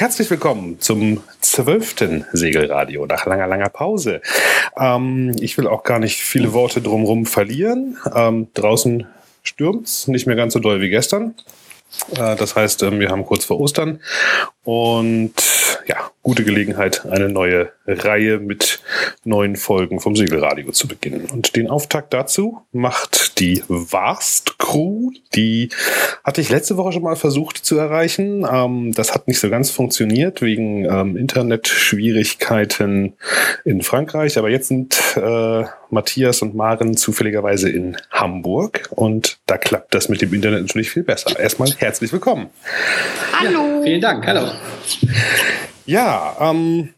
herzlich willkommen zum zwölften Segelradio nach langer, langer Pause. Ähm, ich will auch gar nicht viele Worte drumherum verlieren. Ähm, draußen stürmt's, nicht mehr ganz so doll wie gestern. Äh, das heißt, ähm, wir haben kurz vor Ostern und gute Gelegenheit, eine neue Reihe mit neuen Folgen vom Segelradio zu beginnen. Und den Auftakt dazu macht die Vast Crew. Die hatte ich letzte Woche schon mal versucht zu erreichen. Ähm, das hat nicht so ganz funktioniert wegen ähm, Internetschwierigkeiten in Frankreich. Aber jetzt sind äh, Matthias und Maren zufälligerweise in Hamburg und da klappt das mit dem Internet natürlich viel besser. Erstmal herzlich willkommen. Hallo. Ja, vielen Dank. Hallo. Ja, ähm,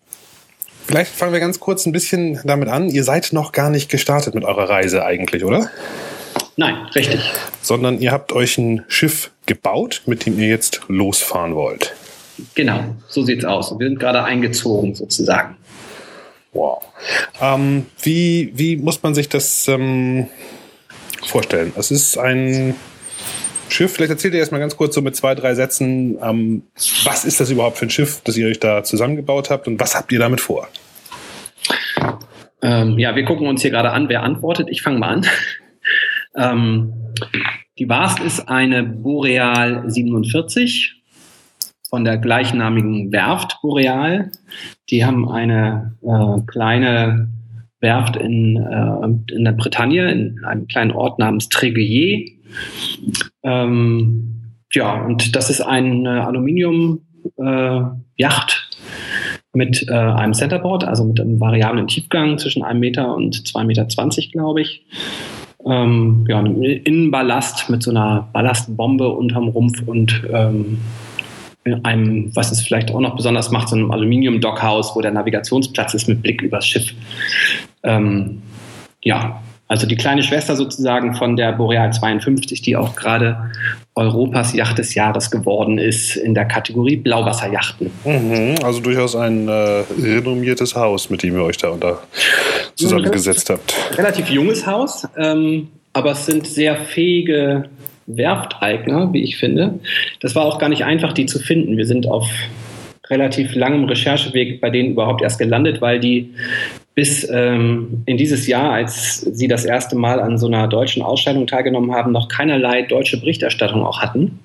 vielleicht fangen wir ganz kurz ein bisschen damit an. Ihr seid noch gar nicht gestartet mit eurer Reise eigentlich, oder? Nein, richtig. Sondern ihr habt euch ein Schiff gebaut, mit dem ihr jetzt losfahren wollt. Genau, so sieht's aus. Wir sind gerade eingezogen sozusagen. Wow. Ähm, wie, wie muss man sich das ähm, vorstellen? Es ist ein Schiff. Vielleicht erzählt ihr erstmal ganz kurz so mit zwei, drei Sätzen, ähm, was ist das überhaupt für ein Schiff, das ihr euch da zusammengebaut habt und was habt ihr damit vor? Ähm, ja, wir gucken uns hier gerade an, wer antwortet. Ich fange mal an. ähm, die Vast ist eine Boreal 47 von der gleichnamigen Werft Boreal. Die haben eine äh, kleine Werft in, äh, in der Bretagne, in einem kleinen Ort namens Tréguier. Ähm, ja, und das ist eine Aluminium-Yacht äh, mit äh, einem Centerboard, also mit einem variablen Tiefgang zwischen einem Meter und 2,20 Meter, glaube ich. Ähm, ja, Innenballast mit so einer Ballastbombe unterm Rumpf und ähm, in einem, was es vielleicht auch noch besonders macht, so einem Aluminium-Dockhaus, wo der Navigationsplatz ist mit Blick übers Schiff. Ähm, ja, also die kleine Schwester sozusagen von der Boreal 52, die auch gerade Europas Yacht des Jahres geworden ist in der Kategorie Blauwasserjachten. Mhm, also durchaus ein äh, renommiertes Haus, mit dem ihr euch da unter zusammengesetzt habt. Relativ junges Haus, ähm, aber es sind sehr fähige Werfteigner, wie ich finde. Das war auch gar nicht einfach, die zu finden. Wir sind auf relativ langem Rechercheweg bei denen überhaupt erst gelandet, weil die bis ähm, in dieses Jahr, als sie das erste Mal an so einer deutschen Ausstellung teilgenommen haben, noch keinerlei deutsche Berichterstattung auch hatten.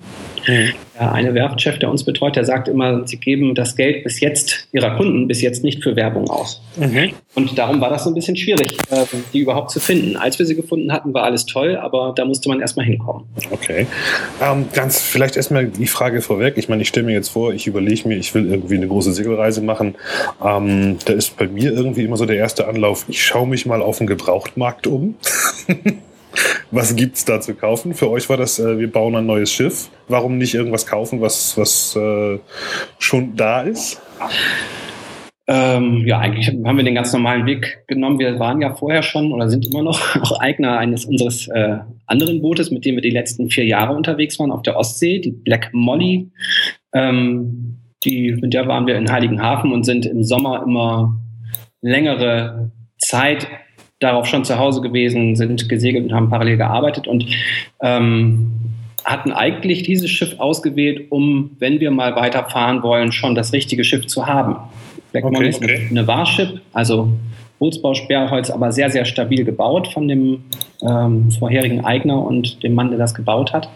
Mhm. Ja, eine Werftchef, der uns betreut, der sagt immer, sie geben das Geld bis jetzt ihrer Kunden bis jetzt nicht für Werbung aus. Mhm. Und darum war das so ein bisschen schwierig, äh, die überhaupt zu finden. Als wir sie gefunden hatten, war alles toll, aber da musste man erstmal hinkommen. Okay. Ähm, ganz vielleicht erstmal die Frage vorweg. Ich meine, ich stelle mir jetzt vor, ich überlege mir, ich will irgendwie eine große Segelreise machen. Ähm, da ist bei mir irgendwie immer so der erste Anlauf, ich schaue mich mal auf den Gebrauchtmarkt um. was gibt's da zu kaufen? Für euch war das, äh, wir bauen ein neues Schiff. Warum nicht irgendwas kaufen, was, was äh, schon da ist? Ähm, ja, eigentlich haben wir den ganz normalen Weg genommen. Wir waren ja vorher schon oder sind immer noch auch Eigner eines unseres äh, anderen Bootes, mit dem wir die letzten vier Jahre unterwegs waren auf der Ostsee, die Black Molly. Ähm, die, mit der waren wir in Heiligenhafen und sind im Sommer immer längere Zeit darauf schon zu Hause gewesen, sind gesegelt und haben parallel gearbeitet und ähm, hatten eigentlich dieses Schiff ausgewählt, um, wenn wir mal weiterfahren wollen, schon das richtige Schiff zu haben. Black okay, ist okay. eine Warship, also Bootsbau Sperrholz, aber sehr, sehr stabil gebaut von dem ähm, vorherigen Eigner und dem Mann, der das gebaut hat.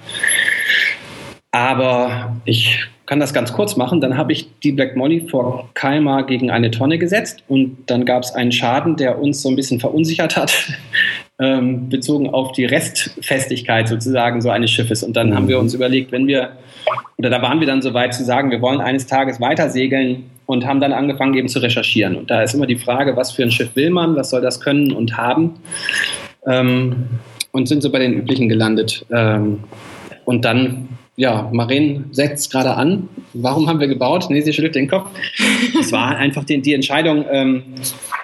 Aber ich kann das ganz kurz machen. Dann habe ich die Black Molly vor Kalmar gegen eine Tonne gesetzt und dann gab es einen Schaden, der uns so ein bisschen verunsichert hat, ähm, bezogen auf die Restfestigkeit sozusagen so eines Schiffes. Und dann haben wir uns überlegt, wenn wir, oder da waren wir dann so weit zu sagen, wir wollen eines Tages weiter segeln und haben dann angefangen eben zu recherchieren. Und da ist immer die Frage, was für ein Schiff will man, was soll das können und haben. Ähm, und sind so bei den üblichen gelandet. Ähm, und dann ja, Maren setzt gerade an. Warum haben wir gebaut? Nee, sie schüttelt den Kopf. Es war einfach die, die Entscheidung, ähm,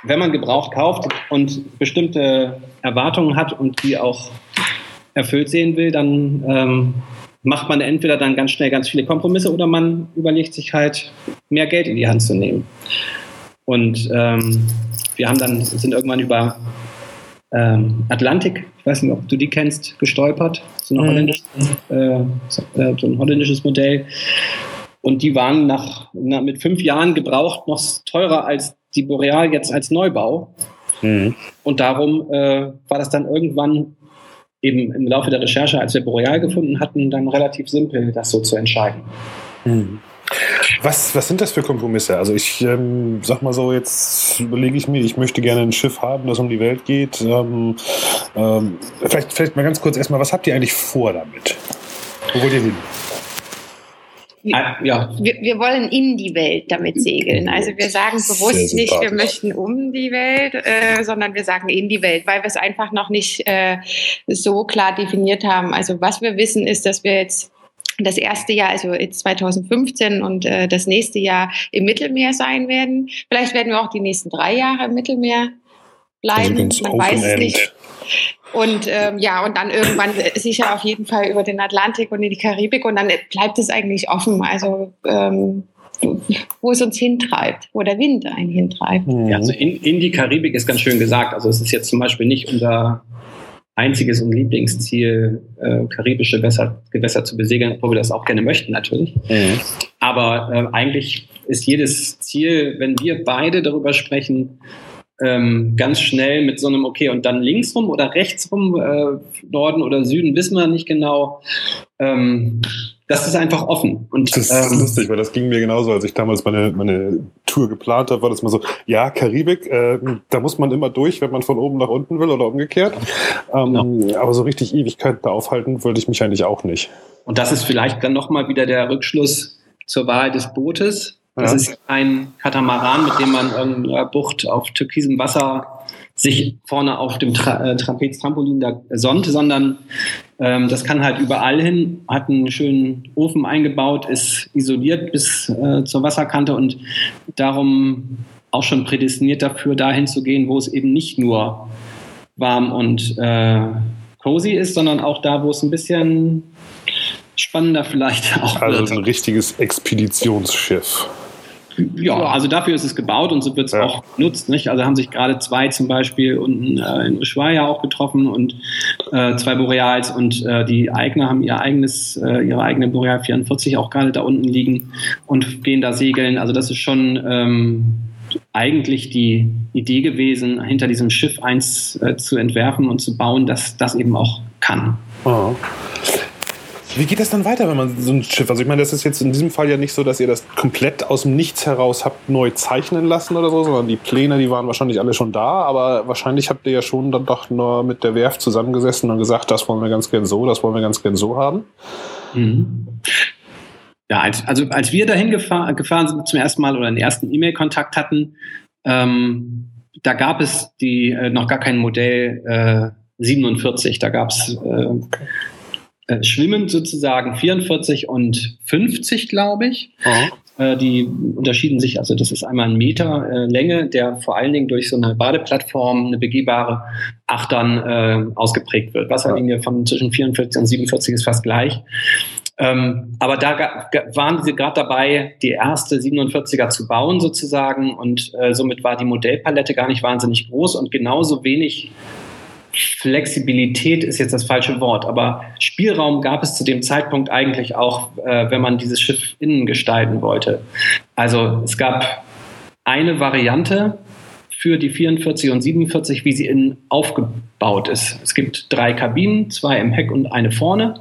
wenn man gebraucht kauft und bestimmte Erwartungen hat und die auch erfüllt sehen will, dann ähm, macht man entweder dann ganz schnell ganz viele Kompromisse oder man überlegt sich halt, mehr Geld in die Hand zu nehmen. Und ähm, wir haben dann, sind irgendwann über ähm, Atlantik, ich weiß nicht, ob du die kennst, gestolpert. So, mhm. holländische, äh, so ein holländisches Modell. und die waren nach, na, mit fünf Jahren gebraucht noch teurer als die Boreal jetzt als Neubau. Mhm. Und darum äh, war das dann irgendwann eben im Laufe der Recherche, als wir Boreal gefunden hatten, dann relativ simpel, das so zu entscheiden. Mhm. Was, was sind das für Kompromisse? Also ich ähm, sag mal so, jetzt überlege ich mir, ich möchte gerne ein Schiff haben, das um die Welt geht. Ähm, ähm, vielleicht, vielleicht mal ganz kurz erstmal, was habt ihr eigentlich vor damit? Wo wollt ihr hin? Ah, ja. Wir, wir, wollen in die Welt damit segeln. Also wir sagen bewusst nicht, wir möchten um die Welt, äh, sondern wir sagen in die Welt, weil wir es einfach noch nicht äh, so klar definiert haben. Also was wir wissen ist, dass wir jetzt das erste Jahr, also jetzt 2015 und äh, das nächste Jahr im Mittelmeer sein werden. Vielleicht werden wir auch die nächsten drei Jahre im Mittelmeer bleiben. Also Man weiß es nicht. Und ähm, ja, und dann irgendwann sicher auf jeden Fall über den Atlantik und in die Karibik und dann bleibt es eigentlich offen. Also ähm, wo es uns hintreibt, wo der Wind einen hintreibt. Ja, also in, in die Karibik ist ganz schön gesagt. Also es ist jetzt zum Beispiel nicht unser einziges und Lieblingsziel, äh, karibische Gewässer, Gewässer zu besegeln, obwohl wir das auch gerne möchten natürlich. Mhm. Aber äh, eigentlich ist jedes Ziel, wenn wir beide darüber sprechen, ähm, ganz schnell mit so einem, okay, und dann links rum oder rechts rum, äh, Norden oder Süden, wissen wir nicht genau. Ähm, das ist einfach offen. Und, das ist ähm, lustig, weil das ging mir genauso, als ich damals meine, meine Tour geplant habe, war das mal so, ja, Karibik, äh, da muss man immer durch, wenn man von oben nach unten will oder umgekehrt. Ähm, ja. Aber so richtig Ewigkeiten da aufhalten wollte ich mich eigentlich auch nicht. Und das ist vielleicht dann nochmal wieder der Rückschluss zur Wahl des Bootes. Das ja. ist ein Katamaran, mit dem man in einer Bucht auf türkisem Wasser sich vorne auf dem Tra äh, Trapez-Trampolin da sonnt, sondern ähm, das kann halt überall hin, hat einen schönen Ofen eingebaut, ist isoliert bis äh, zur Wasserkante und darum auch schon prädestiniert dafür, dahin zu gehen, wo es eben nicht nur warm und äh, cozy ist, sondern auch da, wo es ein bisschen spannender vielleicht auch also wird. Also ein richtiges Expeditionsschiff. Ja, also dafür ist es gebaut und so wird es ja. auch genutzt. Nicht? Also haben sich gerade zwei zum Beispiel unten äh, in Ushuaia auch getroffen und äh, zwei Boreals und äh, die Eigner haben ihr eigenes, äh, ihre eigene Boreal 44 auch gerade da unten liegen und gehen da segeln. Also das ist schon ähm, eigentlich die Idee gewesen, hinter diesem Schiff eins äh, zu entwerfen und zu bauen, dass das eben auch kann. Oh. Wie geht das dann weiter, wenn man so ein Schiff, also ich meine, das ist jetzt in diesem Fall ja nicht so, dass ihr das komplett aus dem Nichts heraus habt neu zeichnen lassen oder so, sondern die Pläne, die waren wahrscheinlich alle schon da, aber wahrscheinlich habt ihr ja schon dann doch nur mit der Werft zusammengesessen und gesagt, das wollen wir ganz gern so, das wollen wir ganz gern so haben. Mhm. Ja, als, also als wir dahin gefahr, gefahren sind zum ersten Mal oder den ersten E-Mail-Kontakt hatten, ähm, da gab es die äh, noch gar kein Modell äh, 47, da gab es äh, äh, schwimmend sozusagen 44 und 50, glaube ich. Äh, die unterschieden sich, also das ist einmal ein Meter äh, Länge, der vor allen Dingen durch so eine Badeplattform, eine begehbare Achtern äh, ausgeprägt wird. Wasserlinie von zwischen 44 und 47 ist fast gleich. Ähm, aber da waren sie gerade dabei, die erste 47er zu bauen sozusagen und äh, somit war die Modellpalette gar nicht wahnsinnig groß und genauso wenig Flexibilität ist jetzt das falsche Wort, aber Spielraum gab es zu dem Zeitpunkt eigentlich auch, äh, wenn man dieses Schiff innen gestalten wollte. Also es gab eine Variante für die 44 und 47, wie sie innen aufgebaut ist. Es gibt drei Kabinen, zwei im Heck und eine vorne.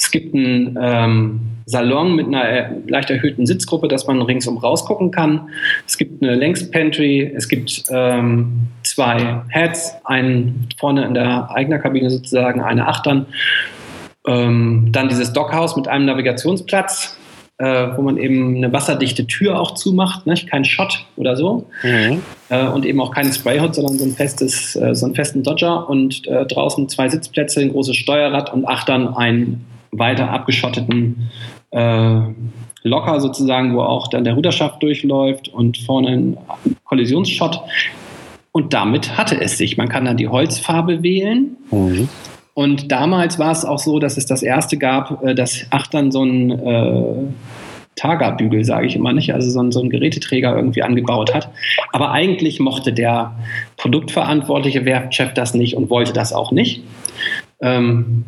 Es gibt einen ähm, Salon mit einer äh, leicht erhöhten Sitzgruppe, dass man ringsum rausgucken kann. Es gibt eine Längspantry, es gibt ähm, zwei Heads, einen vorne in der eigenen Kabine sozusagen, eine Achtern. Ähm, dann dieses Dockhaus mit einem Navigationsplatz, äh, wo man eben eine wasserdichte Tür auch zumacht, ne? kein Shot oder so. Mhm. Äh, und eben auch keine Sprayhood, sondern so ein festes, äh, so einen festen Dodger und draußen zwei Sitzplätze, ein großes Steuerrad und Achtern einen weiter abgeschotteten äh, Locker sozusagen, wo auch dann der Ruderschaft durchläuft und vorne ein Kollisionsshot. Und damit hatte es sich. Man kann dann die Holzfarbe wählen. Mhm. Und damals war es auch so, dass es das erste gab, äh, dass Achtern so ein äh, Tagerbügel, sage ich immer nicht, also so ein, so ein Geräteträger irgendwie angebaut hat. Aber eigentlich mochte der produktverantwortliche Werftchef das nicht und wollte das auch nicht ähm,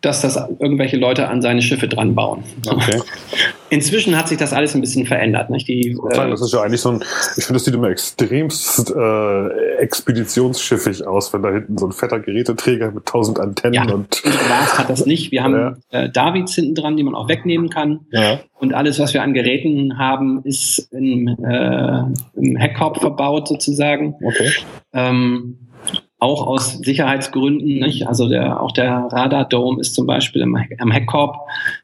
dass das irgendwelche Leute an seine Schiffe dran bauen. Okay. Inzwischen hat sich das alles ein bisschen verändert. Nicht? Die, äh, das ist ja eigentlich so ein, ich finde, das sieht immer extremst äh, expeditionsschiffig aus, wenn da hinten so ein fetter Geräteträger mit tausend Antennen ja, und. Lars hat das nicht. Wir haben ja. äh, Davids hinten dran, die man auch wegnehmen kann. Ja. Und alles, was wir an Geräten haben, ist im, äh, im Heckkorb verbaut sozusagen. Okay. Ähm, auch aus Sicherheitsgründen. Nicht? Also der, auch der Radar-Dome ist zum Beispiel im, im Heckkorb,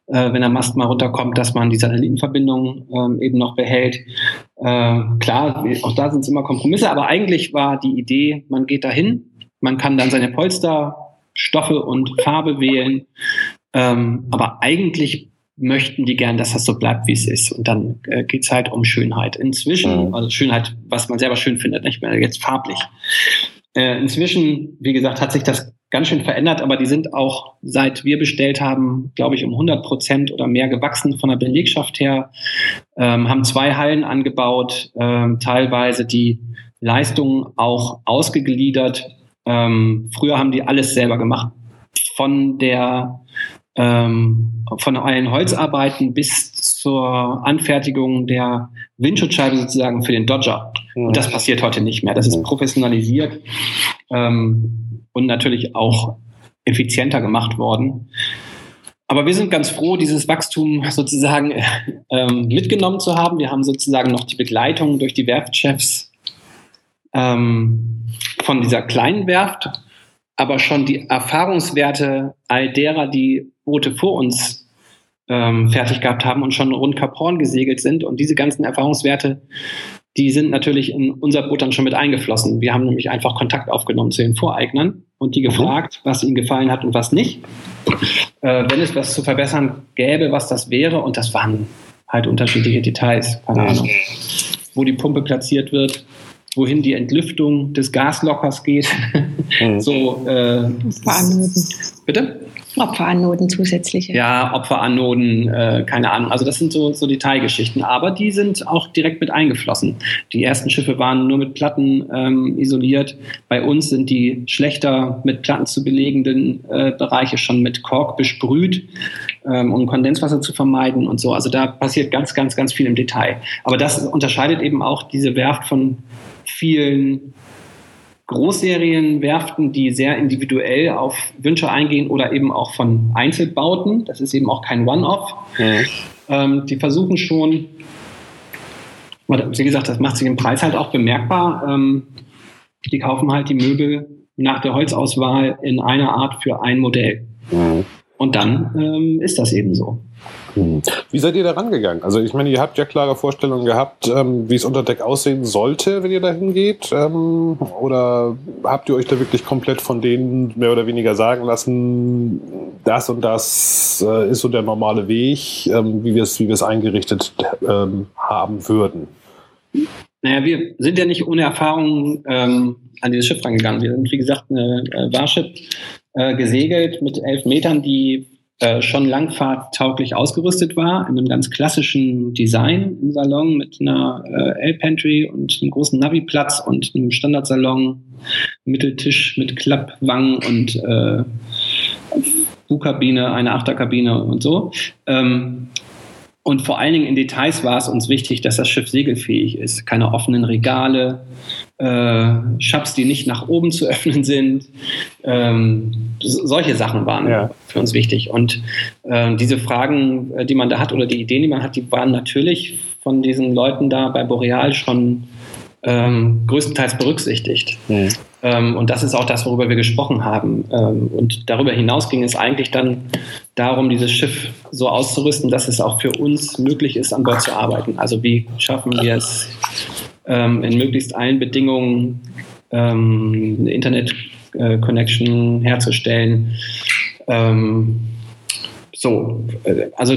äh, wenn der Mast mal runterkommt, dass man die Satellitenverbindung ähm, eben noch behält. Äh, klar, auch da sind es immer Kompromisse, aber eigentlich war die Idee, man geht dahin, man kann dann seine Polster, Stoffe und Farbe wählen. Ähm, aber eigentlich möchten die gern, dass das so bleibt, wie es ist. Und dann äh, geht es halt um Schönheit. Inzwischen, mhm. also Schönheit, was man selber schön findet, nicht mehr jetzt farblich. Äh, inzwischen, wie gesagt, hat sich das ganz schön verändert, aber die sind auch, seit wir bestellt haben, glaube ich, um 100 Prozent oder mehr gewachsen von der Belegschaft her, ähm, haben zwei Hallen angebaut, ähm, teilweise die Leistungen auch ausgegliedert. Ähm, früher haben die alles selber gemacht, von der ähm, von allen Holzarbeiten bis zur Anfertigung der Windschutzscheibe sozusagen für den Dodger. Und das passiert heute nicht mehr. Das ist mhm. professionalisiert ähm, und natürlich auch effizienter gemacht worden. Aber wir sind ganz froh, dieses Wachstum sozusagen ähm, mitgenommen zu haben. Wir haben sozusagen noch die Begleitung durch die Werftchefs ähm, von dieser kleinen Werft, aber schon die Erfahrungswerte all derer, die Boote vor uns ähm, fertig gehabt haben und schon rund Kap Horn gesegelt sind. Und diese ganzen Erfahrungswerte, die sind natürlich in unser Boot dann schon mit eingeflossen. Wir haben nämlich einfach Kontakt aufgenommen zu den Voreignern und die mhm. gefragt, was ihnen gefallen hat und was nicht. Äh, wenn es was zu verbessern gäbe, was das wäre. Und das waren halt unterschiedliche Details. Keine Ahnung. Wo die Pumpe platziert wird, wohin die Entlüftung des Gaslockers geht. Mhm. so, äh, Bitte? Opferanoden zusätzliche. Ja, Opferanoden, äh, keine Ahnung. Also das sind so, so Detailgeschichten. Aber die sind auch direkt mit eingeflossen. Die ersten Schiffe waren nur mit Platten ähm, isoliert. Bei uns sind die schlechter mit Platten zu belegenden äh, Bereiche schon mit Kork besprüht, ähm, um Kondenswasser zu vermeiden und so. Also da passiert ganz, ganz, ganz viel im Detail. Aber das unterscheidet eben auch diese Werft von vielen Großserienwerften, die sehr individuell auf Wünsche eingehen oder eben auch von Einzelbauten. Das ist eben auch kein One-Off. Ähm, die versuchen schon, wie gesagt, das macht sich im Preis halt auch bemerkbar. Ähm, die kaufen halt die Möbel nach der Holzauswahl in einer Art für ein Modell. Mhm. Und dann ähm, ist das eben so. Hm. Wie seid ihr da rangegangen? Also ich meine, ihr habt ja klare Vorstellungen gehabt, ähm, wie es unter Deck aussehen sollte, wenn ihr da hingeht. Ähm, oder habt ihr euch da wirklich komplett von denen mehr oder weniger sagen lassen, das und das äh, ist so der normale Weg, ähm, wie wir es wie eingerichtet ähm, haben würden? Naja, wir sind ja nicht ohne Erfahrung ähm, an dieses Schiff rangegangen. Wir sind, wie gesagt, eine äh, Warship äh, gesegelt mit elf Metern, die äh, schon langfahrttauglich ausgerüstet war, in einem ganz klassischen Design im Salon mit einer äh, L-Pantry und einem großen Navi-Platz und einem Standardsalon, Mitteltisch mit Klappwangen und äh, Buchkabine, eine Achterkabine und so. Ähm, und vor allen Dingen in Details war es uns wichtig, dass das Schiff segelfähig ist. Keine offenen Regale, äh, Shops, die nicht nach oben zu öffnen sind. Ähm, solche Sachen waren ja. für uns wichtig. Und äh, diese Fragen, äh, die man da hat oder die Ideen, die man hat, die waren natürlich von diesen Leuten da bei Boreal schon ähm, größtenteils berücksichtigt. Mhm. Ähm, und das ist auch das, worüber wir gesprochen haben. Ähm, und darüber hinaus ging es eigentlich dann darum, dieses Schiff so auszurüsten, dass es auch für uns möglich ist, an Bord zu arbeiten. Also wie schaffen wir es ähm, in möglichst allen Bedingungen eine Internet-Connection äh, herzustellen. Ähm, so, äh, also,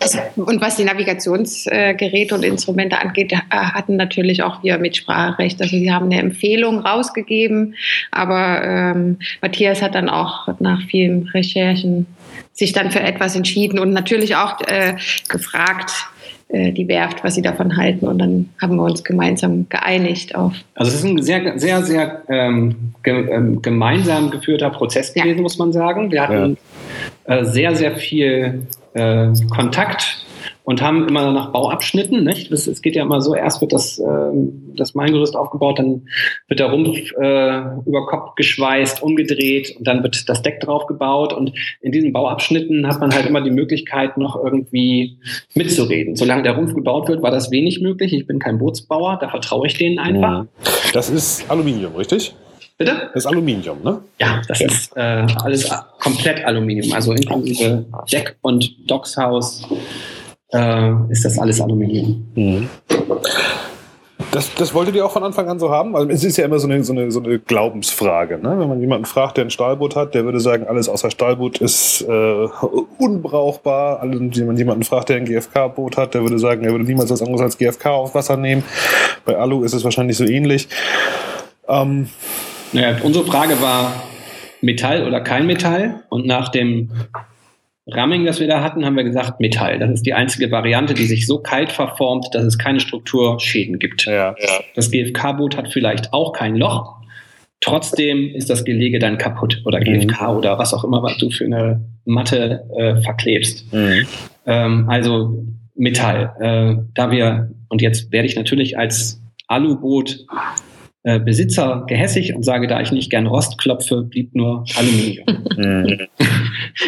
also. Und was die Navigationsgeräte und Instrumente angeht, hatten natürlich auch wir Mitspracherecht. Also sie haben eine Empfehlung rausgegeben, aber ähm, Matthias hat dann auch nach vielen Recherchen sich dann für etwas entschieden und natürlich auch äh, gefragt, äh, die Werft, was sie davon halten. Und dann haben wir uns gemeinsam geeinigt auf. Also es ist ein sehr, sehr, sehr ähm, ge ähm, gemeinsam geführter Prozess gewesen, ja. muss man sagen. Wir hatten ja. äh, sehr, sehr viel äh, Kontakt und haben immer nach Bauabschnitten. Nicht? Es, es geht ja immer so, erst wird das, äh, das Maingerüst aufgebaut, dann wird der Rumpf äh, über Kopf geschweißt, umgedreht und dann wird das Deck drauf gebaut. Und in diesen Bauabschnitten hat man halt immer die Möglichkeit, noch irgendwie mitzureden. Solange der Rumpf gebaut wird, war das wenig möglich. Ich bin kein Bootsbauer, da vertraue ich denen einfach. Das ist Aluminium, richtig? Bitte? Das ist Aluminium, ne? Ja, das ja. ist äh, alles komplett Aluminium. Also inklusive Deck und Dockshaus äh, ist das alles Aluminium. Mhm. Das, das wolltet ihr auch von Anfang an so haben? Also es ist ja immer so eine, so eine, so eine Glaubensfrage. Ne? Wenn man jemanden fragt, der ein Stahlboot hat, der würde sagen, alles außer Stahlboot ist äh, unbrauchbar. Wenn man jemanden fragt, der ein GFK-Boot hat, der würde sagen, er würde niemals was anderes als GFK auf Wasser nehmen. Bei Alu ist es wahrscheinlich so ähnlich. Ähm, naja, unsere Frage war Metall oder kein Metall. Und nach dem Ramming, das wir da hatten, haben wir gesagt Metall. Das ist die einzige Variante, die sich so kalt verformt, dass es keine Strukturschäden gibt. Ja, ja. Das GFK-Boot hat vielleicht auch kein Loch. Trotzdem ist das Gelege dann kaputt oder GFK mhm. oder was auch immer, was du für eine Matte äh, verklebst. Mhm. Ähm, also Metall. Äh, da wir, und jetzt werde ich natürlich als Aluboot äh, Besitzer gehässig und sage, da ich nicht gern Rost klopfe, blieb nur Aluminium.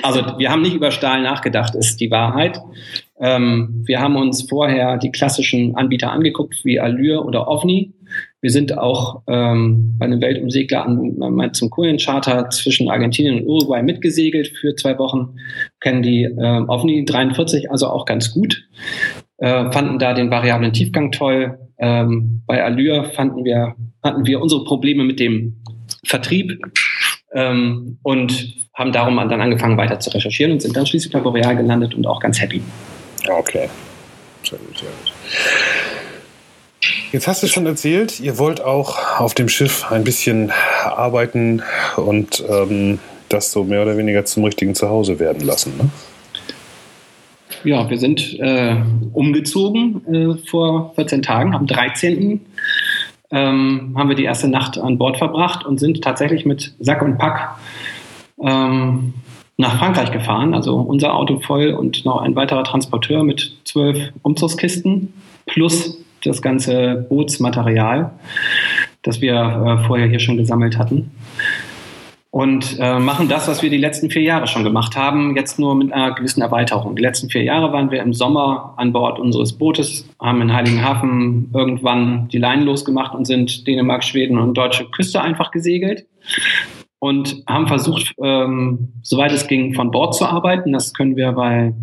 Also wir haben nicht über Stahl nachgedacht, ist die Wahrheit. Ähm, wir haben uns vorher die klassischen Anbieter angeguckt, wie Allure oder OVNI. Wir sind auch ähm, bei einem Weltumsegler an, zum Kohlencharter zwischen Argentinien und Uruguay mitgesegelt für zwei Wochen, kennen die äh, OVNI 43 also auch ganz gut, äh, fanden da den variablen Tiefgang toll, ähm, bei Allure fanden wir, hatten wir unsere Probleme mit dem Vertrieb ähm, und haben darum dann angefangen weiter zu recherchieren und sind dann schließlich bei Boreal gelandet und auch ganz happy. Okay. Sehr gut, sehr gut. Jetzt hast du schon erzählt, ihr wollt auch auf dem Schiff ein bisschen arbeiten und ähm, das so mehr oder weniger zum richtigen Zuhause werden lassen. Ne? ja, wir sind äh, umgezogen äh, vor 14 Tagen, am 13. Ähm, haben wir die erste Nacht an Bord verbracht und sind tatsächlich mit Sack und Pack ähm, nach Frankreich gefahren. Also unser Auto voll und noch ein weiterer Transporteur mit zwölf Umzugskisten plus das ganze Bootsmaterial, das wir äh, vorher hier schon gesammelt hatten und äh, machen das, was wir die letzten vier Jahre schon gemacht haben, jetzt nur mit einer gewissen Erweiterung. Die letzten vier Jahre waren wir im Sommer an Bord unseres Bootes, haben in Heiligenhafen irgendwann die Leinen losgemacht und sind Dänemark, Schweden und deutsche Küste einfach gesegelt und haben versucht, ähm, soweit es ging, von Bord zu arbeiten. Das können wir, weil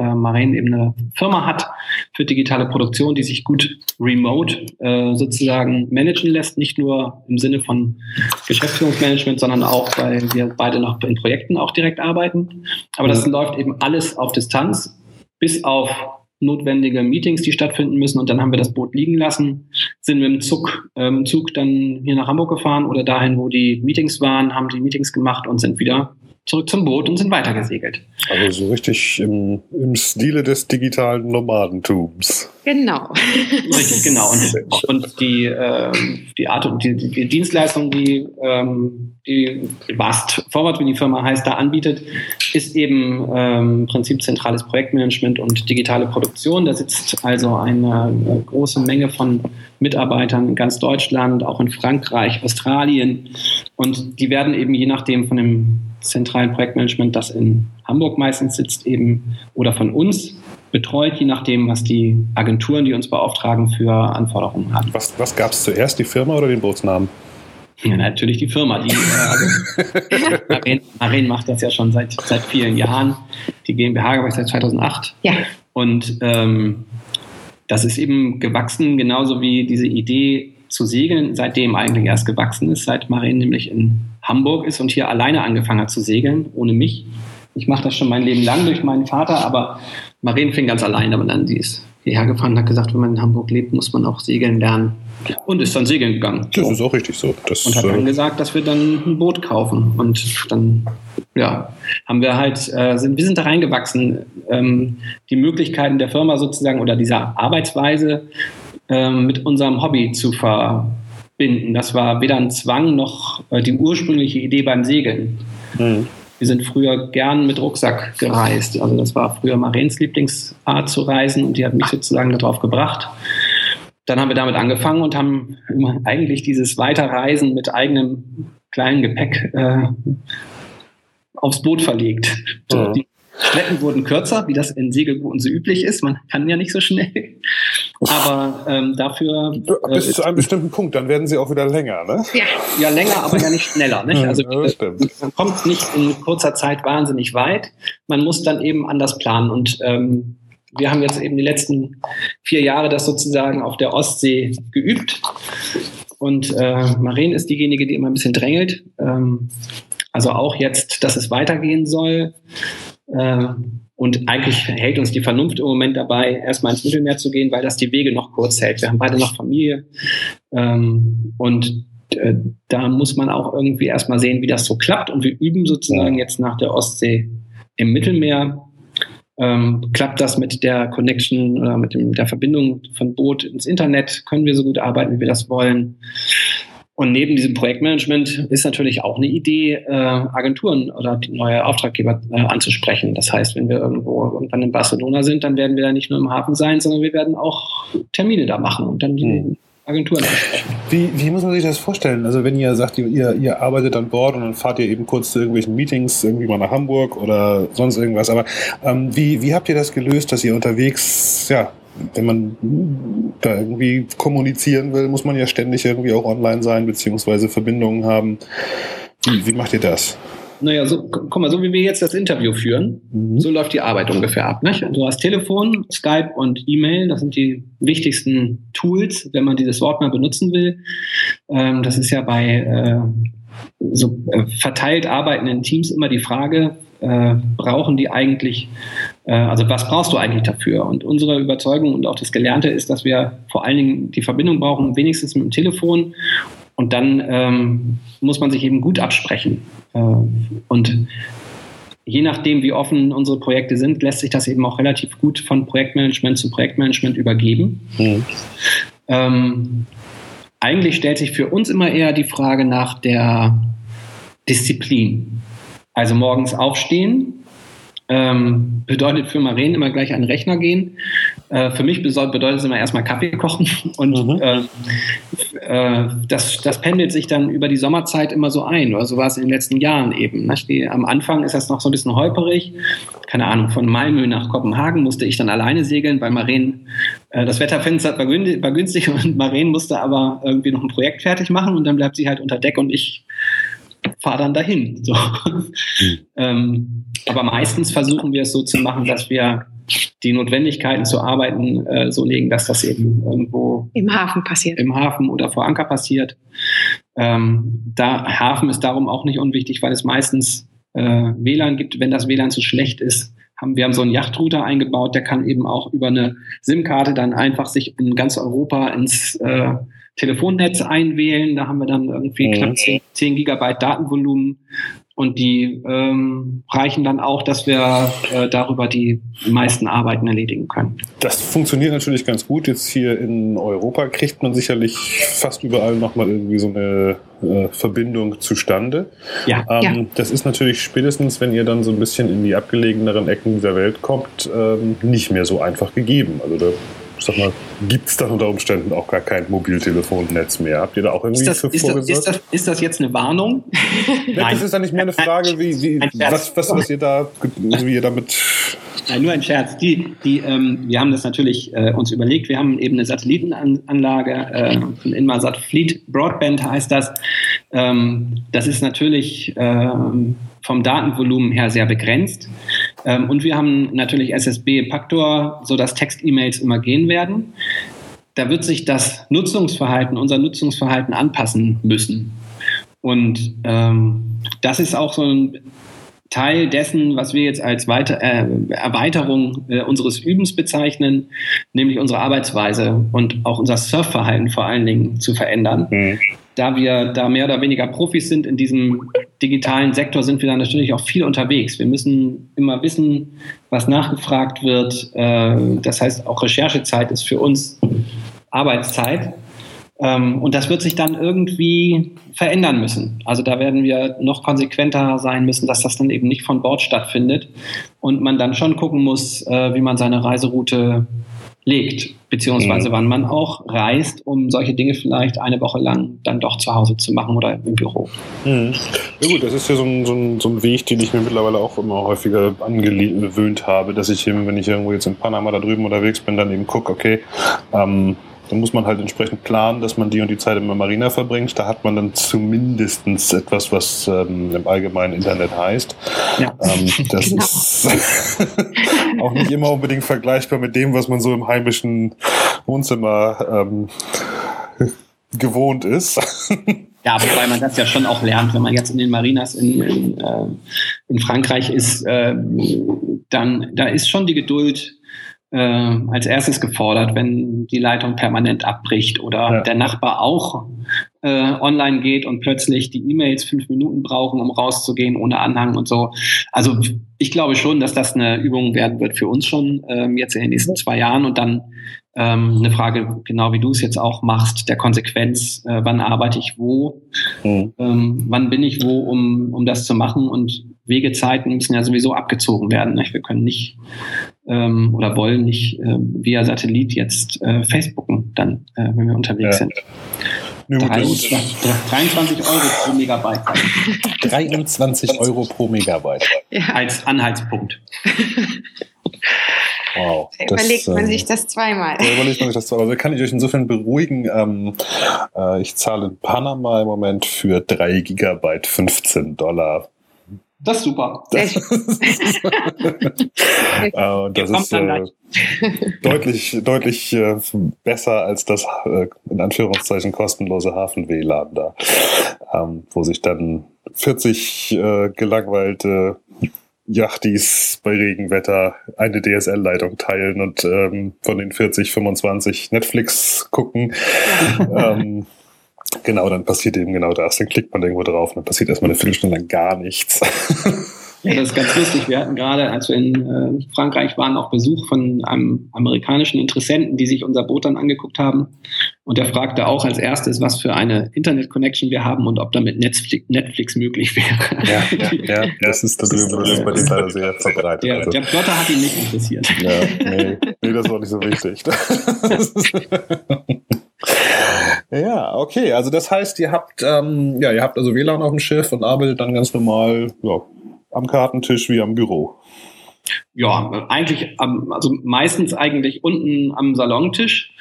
äh, Marine eben eine Firma hat für digitale Produktion, die sich gut remote äh, sozusagen managen lässt, nicht nur im Sinne von Geschäftsführungsmanagement, sondern auch, weil wir beide noch in Projekten auch direkt arbeiten. Aber das läuft eben alles auf Distanz, bis auf notwendige Meetings, die stattfinden müssen. Und dann haben wir das Boot liegen lassen, sind mit dem Zug, ähm, Zug dann hier nach Hamburg gefahren oder dahin, wo die Meetings waren, haben die Meetings gemacht und sind wieder zurück zum Boot und sind weitergesegelt. Also so richtig im, im Stile des digitalen Nomadentums. Genau. Richtig, genau. Und, und die, äh, die Art und die, die Dienstleistung, die, ähm, die Vast Forward, wie die Firma heißt, da anbietet, ist eben ähm, im Prinzip zentrales Projektmanagement und digitale Produktion. Da sitzt also eine, eine große Menge von Mitarbeitern in ganz Deutschland, auch in Frankreich, Australien. Und die werden eben je nachdem von dem zentralen Projektmanagement, das in Hamburg meistens sitzt, eben oder von uns betreut, je nachdem, was die Agenturen, die uns beauftragen, für Anforderungen haben. Was, was gab es zuerst, die Firma oder den Bootsnamen? Ja, natürlich die Firma. Die, äh, also, Maren, macht das ja schon seit, seit vielen Jahren. Die GmbH gab es seit 2008. Ja. Und ähm, das ist eben gewachsen, genauso wie diese Idee zu segeln, seitdem eigentlich erst gewachsen ist, seit Maren nämlich in Hamburg ist und hier alleine angefangen hat zu segeln, ohne mich. Ich mache das schon mein Leben lang durch meinen Vater, aber Maren fing ganz alleine, aber dann die ist hierher gefahren und hat gesagt, wenn man in Hamburg lebt, muss man auch segeln lernen. Und ist dann segeln gegangen. Das so. ist auch richtig so. Das, und hat dann äh, gesagt, dass wir dann ein Boot kaufen. Und dann, ja, haben wir halt, äh, sind, wir sind da reingewachsen. Ähm, die Möglichkeiten der Firma sozusagen oder dieser Arbeitsweise ähm, mit unserem Hobby zu verbinden. Das war weder ein Zwang noch äh, die ursprüngliche Idee beim Segeln. Mhm. Wir sind früher gern mit Rucksack gereist. Also das war früher Marens Lieblingsart zu reisen und die hat mich sozusagen darauf gebracht. Dann haben wir damit angefangen und haben eigentlich dieses Weiterreisen mit eigenem kleinen Gepäck äh, aufs Boot verlegt. Ja. Die Strecken wurden kürzer, wie das in Segelbooten so üblich ist. Man kann ja nicht so schnell. Aber ähm, dafür. Äh, Bis zu einem bestimmten Punkt, dann werden sie auch wieder länger, ne? Ja, ja länger, aber ja nicht schneller. Nicht? Also ja, man kommt nicht in kurzer Zeit wahnsinnig weit. Man muss dann eben anders planen. Und ähm, wir haben jetzt eben die letzten vier Jahre das sozusagen auf der Ostsee geübt. Und äh, Maren ist diejenige, die immer ein bisschen drängelt. Ähm, also auch jetzt, dass es weitergehen soll. Äh, und eigentlich hält uns die Vernunft im Moment dabei, erstmal ins Mittelmeer zu gehen, weil das die Wege noch kurz hält. Wir haben beide noch Familie. Ähm, und äh, da muss man auch irgendwie erstmal sehen, wie das so klappt. Und wir üben sozusagen jetzt nach der Ostsee im Mittelmeer. Ähm, klappt das mit der Connection oder mit dem, der Verbindung von Boot ins Internet? Können wir so gut arbeiten, wie wir das wollen? Und neben diesem Projektmanagement ist natürlich auch eine Idee, äh, Agenturen oder neue Auftraggeber äh, anzusprechen. Das heißt, wenn wir irgendwo irgendwann in Barcelona sind, dann werden wir da nicht nur im Hafen sein, sondern wir werden auch Termine da machen und dann die mhm. Agenturen ansprechen. Wie, wie muss man sich das vorstellen? Also wenn ihr sagt, ihr, ihr arbeitet an Bord und dann fahrt ihr eben kurz zu irgendwelchen Meetings, irgendwie mal nach Hamburg oder sonst irgendwas. Aber ähm, wie, wie habt ihr das gelöst, dass ihr unterwegs ja, wenn man da irgendwie kommunizieren will, muss man ja ständig irgendwie auch online sein, beziehungsweise Verbindungen haben. Wie, wie macht ihr das? Naja, so, guck mal, so wie wir jetzt das Interview führen, mhm. so läuft die Arbeit ungefähr ab. Nicht? Du hast Telefon, Skype und E-Mail, das sind die wichtigsten Tools, wenn man dieses Wort mal benutzen will. Ähm, das ist ja bei äh, so äh, verteilt arbeitenden Teams immer die Frage, äh, brauchen die eigentlich, äh, also was brauchst du eigentlich dafür? Und unsere Überzeugung und auch das Gelernte ist, dass wir vor allen Dingen die Verbindung brauchen, wenigstens mit dem Telefon. Und dann ähm, muss man sich eben gut absprechen. Äh, und je nachdem, wie offen unsere Projekte sind, lässt sich das eben auch relativ gut von Projektmanagement zu Projektmanagement übergeben. Mhm. Ähm, eigentlich stellt sich für uns immer eher die Frage nach der Disziplin. Also morgens aufstehen, ähm, bedeutet für Maren immer gleich an den Rechner gehen. Äh, für mich bedeutet es immer erstmal Kaffee kochen. Und mhm. äh, äh, das, das pendelt sich dann über die Sommerzeit immer so ein. Oder so war es in den letzten Jahren eben. Ne? Die, am Anfang ist das noch so ein bisschen holperig. Keine Ahnung, von Malmö nach Kopenhagen musste ich dann alleine segeln, weil Maren äh, das Wetterfenster war günstig und Maren musste aber irgendwie noch ein Projekt fertig machen und dann bleibt sie halt unter Deck und ich fahre dann dahin. So. Mhm. ähm, aber meistens versuchen wir es so zu machen, dass wir die Notwendigkeiten zu arbeiten äh, so legen, dass das eben irgendwo im Hafen passiert. Im Hafen oder vor Anker passiert. Ähm, da Hafen ist darum auch nicht unwichtig, weil es meistens äh, WLAN gibt. Wenn das WLAN zu schlecht ist, haben wir haben so einen Yachtrouter eingebaut, der kann eben auch über eine SIM-Karte dann einfach sich in ganz Europa ins äh, Telefonnetz einwählen. Da haben wir dann irgendwie mhm. knapp 10, 10 Gigabyte Datenvolumen und die ähm, reichen dann auch, dass wir äh, darüber die meisten Arbeiten erledigen können. Das funktioniert natürlich ganz gut. Jetzt hier in Europa kriegt man sicherlich fast überall nochmal irgendwie so eine äh, Verbindung zustande. Ja. Ähm, ja. Das ist natürlich spätestens, wenn ihr dann so ein bisschen in die abgelegeneren Ecken dieser Welt kommt, ähm, nicht mehr so einfach gegeben. Also da ich sag mal, gibt es dann unter Umständen auch gar kein Mobiltelefonnetz mehr? Habt ihr da auch irgendwie ist das, für ist das, ist das, ist das jetzt eine Warnung? Nein, das ist dann nicht mehr eine Frage, wie, wie was, was, was ihr da, wie ihr damit. Nein, nur ein Scherz. Die, die, ähm, wir haben das natürlich äh, uns überlegt. Wir haben eben eine Satellitenanlage, äh, von Inmarsat Fleet Broadband heißt das. Ähm, das ist natürlich ähm, vom Datenvolumen her sehr begrenzt. Ähm, und wir haben natürlich SSB-Paktor, sodass Text-E-Mails immer gehen werden. Da wird sich das Nutzungsverhalten, unser Nutzungsverhalten anpassen müssen. Und ähm, das ist auch so ein Teil dessen, was wir jetzt als Weiter äh, Erweiterung äh, unseres Übens bezeichnen, nämlich unsere Arbeitsweise und auch unser Surfverhalten vor allen Dingen zu verändern. Mhm da wir da mehr oder weniger Profis sind in diesem digitalen Sektor, sind wir da natürlich auch viel unterwegs. Wir müssen immer wissen, was nachgefragt wird. Äh, das heißt, auch Recherchezeit ist für uns Arbeitszeit. Ähm, und das wird sich dann irgendwie verändern müssen. Also da werden wir noch konsequenter sein müssen, dass das dann eben nicht von Bord stattfindet und man dann schon gucken muss, äh, wie man seine Reiseroute legt, beziehungsweise mhm. wann man auch reist, um solche Dinge vielleicht eine Woche lang dann doch zu Hause zu machen oder im Büro. Mhm. Ja gut, das ist ja so ein, so, ein, so ein Weg, den ich mir mittlerweile auch immer häufiger angewöhnt habe, dass ich eben, wenn ich irgendwo jetzt in Panama da drüben unterwegs bin, dann eben gucke, okay, ähm, dann muss man halt entsprechend planen, dass man die und die Zeit in der Marina verbringt. Da hat man dann zumindest etwas, was ähm, im allgemeinen Internet heißt. Ja. Ähm, das genau. ist auch nicht immer unbedingt vergleichbar mit dem, was man so im heimischen Wohnzimmer ähm, gewohnt ist. Ja, wobei man das ja schon auch lernt, wenn man jetzt in den Marinas in, in, äh, in Frankreich ist, äh, dann da ist schon die Geduld äh, als erstes gefordert, wenn die Leitung permanent abbricht oder ja. der Nachbar auch äh, online geht und plötzlich die E-Mails fünf Minuten brauchen, um rauszugehen ohne Anhang und so. Also ich glaube schon, dass das eine Übung werden wird für uns schon ähm, jetzt in den nächsten zwei Jahren und dann ähm, eine Frage, genau wie du es jetzt auch machst, der Konsequenz, äh, wann arbeite ich wo, mhm. ähm, wann bin ich wo, um, um das zu machen und Wegezeiten müssen ja sowieso abgezogen werden. Nicht? Wir können nicht ähm, oder wollen nicht äh, via Satellit jetzt äh, Facebooken, dann, äh, wenn wir unterwegs ja. sind. Ja, 23, 23 Euro pro Megabyte. 23 Euro pro Megabyte. Ja. Als Anhaltspunkt. Wow. Da überlegt man sich das zweimal. Da überlegt man sich das zweimal. Also kann ich euch insofern beruhigen. Ähm, äh, ich zahle in Panama im Moment für 3 Gigabyte 15 Dollar das ist super. Das, äh, das ist äh, deutlich, deutlich äh, besser als das äh, in Anführungszeichen kostenlose Hafen-WLAN da, ähm, wo sich dann 40 äh, gelangweilte Yachtis bei Regenwetter eine DSL-Leitung teilen und ähm, von den 40, 25 Netflix gucken. ähm, Genau, dann passiert eben genau das. Dann klickt man irgendwo drauf und dann passiert erstmal eine Viertelstunde lang gar nichts. Ja, das ist ganz lustig. Wir hatten gerade, als wir in äh, Frankreich waren, auch Besuch von einem amerikanischen Interessenten, die sich unser Boot dann angeguckt haben. Und der fragte auch als erstes, was für eine Internet-Connection wir haben und ob damit Netflix, Netflix möglich wäre. Ja, ja, ja das ist da drüben, das ist bei den leider sehr verbreitet. Der, also. der Plotter hat ihn nicht interessiert. Ja, nee, nee das war nicht so wichtig. Ja, okay. Also das heißt, ihr habt ähm, ja, ihr habt also WLAN auf dem Schiff und arbeitet dann ganz normal ja, am Kartentisch wie am Büro. Ja, eigentlich, also meistens eigentlich unten am Salontisch.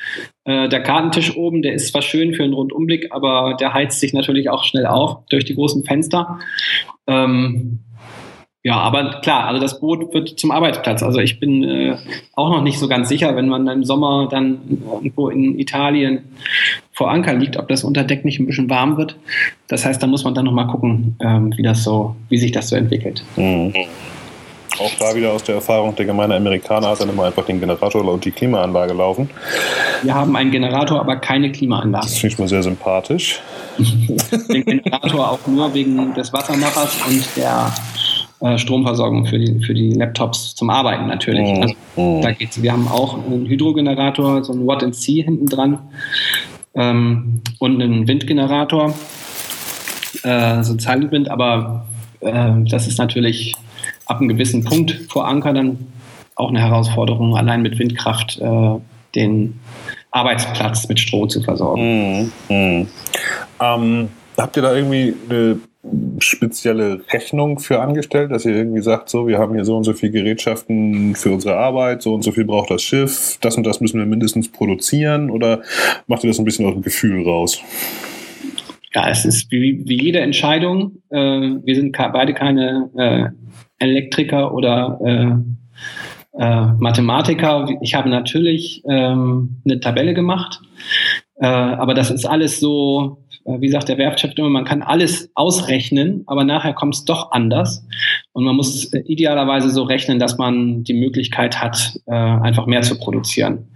Äh, der Kartentisch oben, der ist zwar schön für einen Rundumblick, aber der heizt sich natürlich auch schnell auf durch die großen Fenster. Ähm, ja, aber klar, also das Boot wird zum Arbeitsplatz. Also ich bin äh, auch noch nicht so ganz sicher, wenn man im Sommer dann irgendwo in Italien vor Anker liegt, ob das unter Deck nicht ein bisschen warm wird. Das heißt, da muss man dann nochmal gucken, ähm, wie das so, wie sich das so entwickelt. Mhm. Auch da wieder aus der Erfahrung, der gemeine Amerikaner hat dann immer einfach den Generator und die Klimaanlage laufen. Wir haben einen Generator, aber keine Klimaanlage. Das finde ich mal sehr sympathisch. den Generator auch nur wegen des Wassermachers und der äh, Stromversorgung für die, für die Laptops zum Arbeiten natürlich. Mhm. Also, mhm. da geht's. Wir haben auch einen Hydrogenerator, so ein Watt and C hinten dran ähm, und einen Windgenerator, äh, so Silent aber äh, das ist natürlich ab einem gewissen Punkt vor Anker dann auch eine Herausforderung, allein mit Windkraft äh, den Arbeitsplatz mit Strom zu versorgen. Mhm. Mhm. Ähm, habt ihr da irgendwie eine spezielle Rechnung für angestellt, dass ihr irgendwie sagt, so, wir haben hier so und so viele Gerätschaften für unsere Arbeit, so und so viel braucht das Schiff, das und das müssen wir mindestens produzieren oder macht ihr das ein bisschen aus dem Gefühl raus? Ja, es ist wie, wie jede Entscheidung. Äh, wir sind beide keine äh, Elektriker oder äh, äh, Mathematiker. Ich habe natürlich ähm, eine Tabelle gemacht, äh, aber das ist alles so äh, wie sagt der Werftchef immer, man kann alles ausrechnen, aber nachher kommt es doch anders. Und man muss äh, idealerweise so rechnen, dass man die Möglichkeit hat, äh, einfach mehr zu produzieren.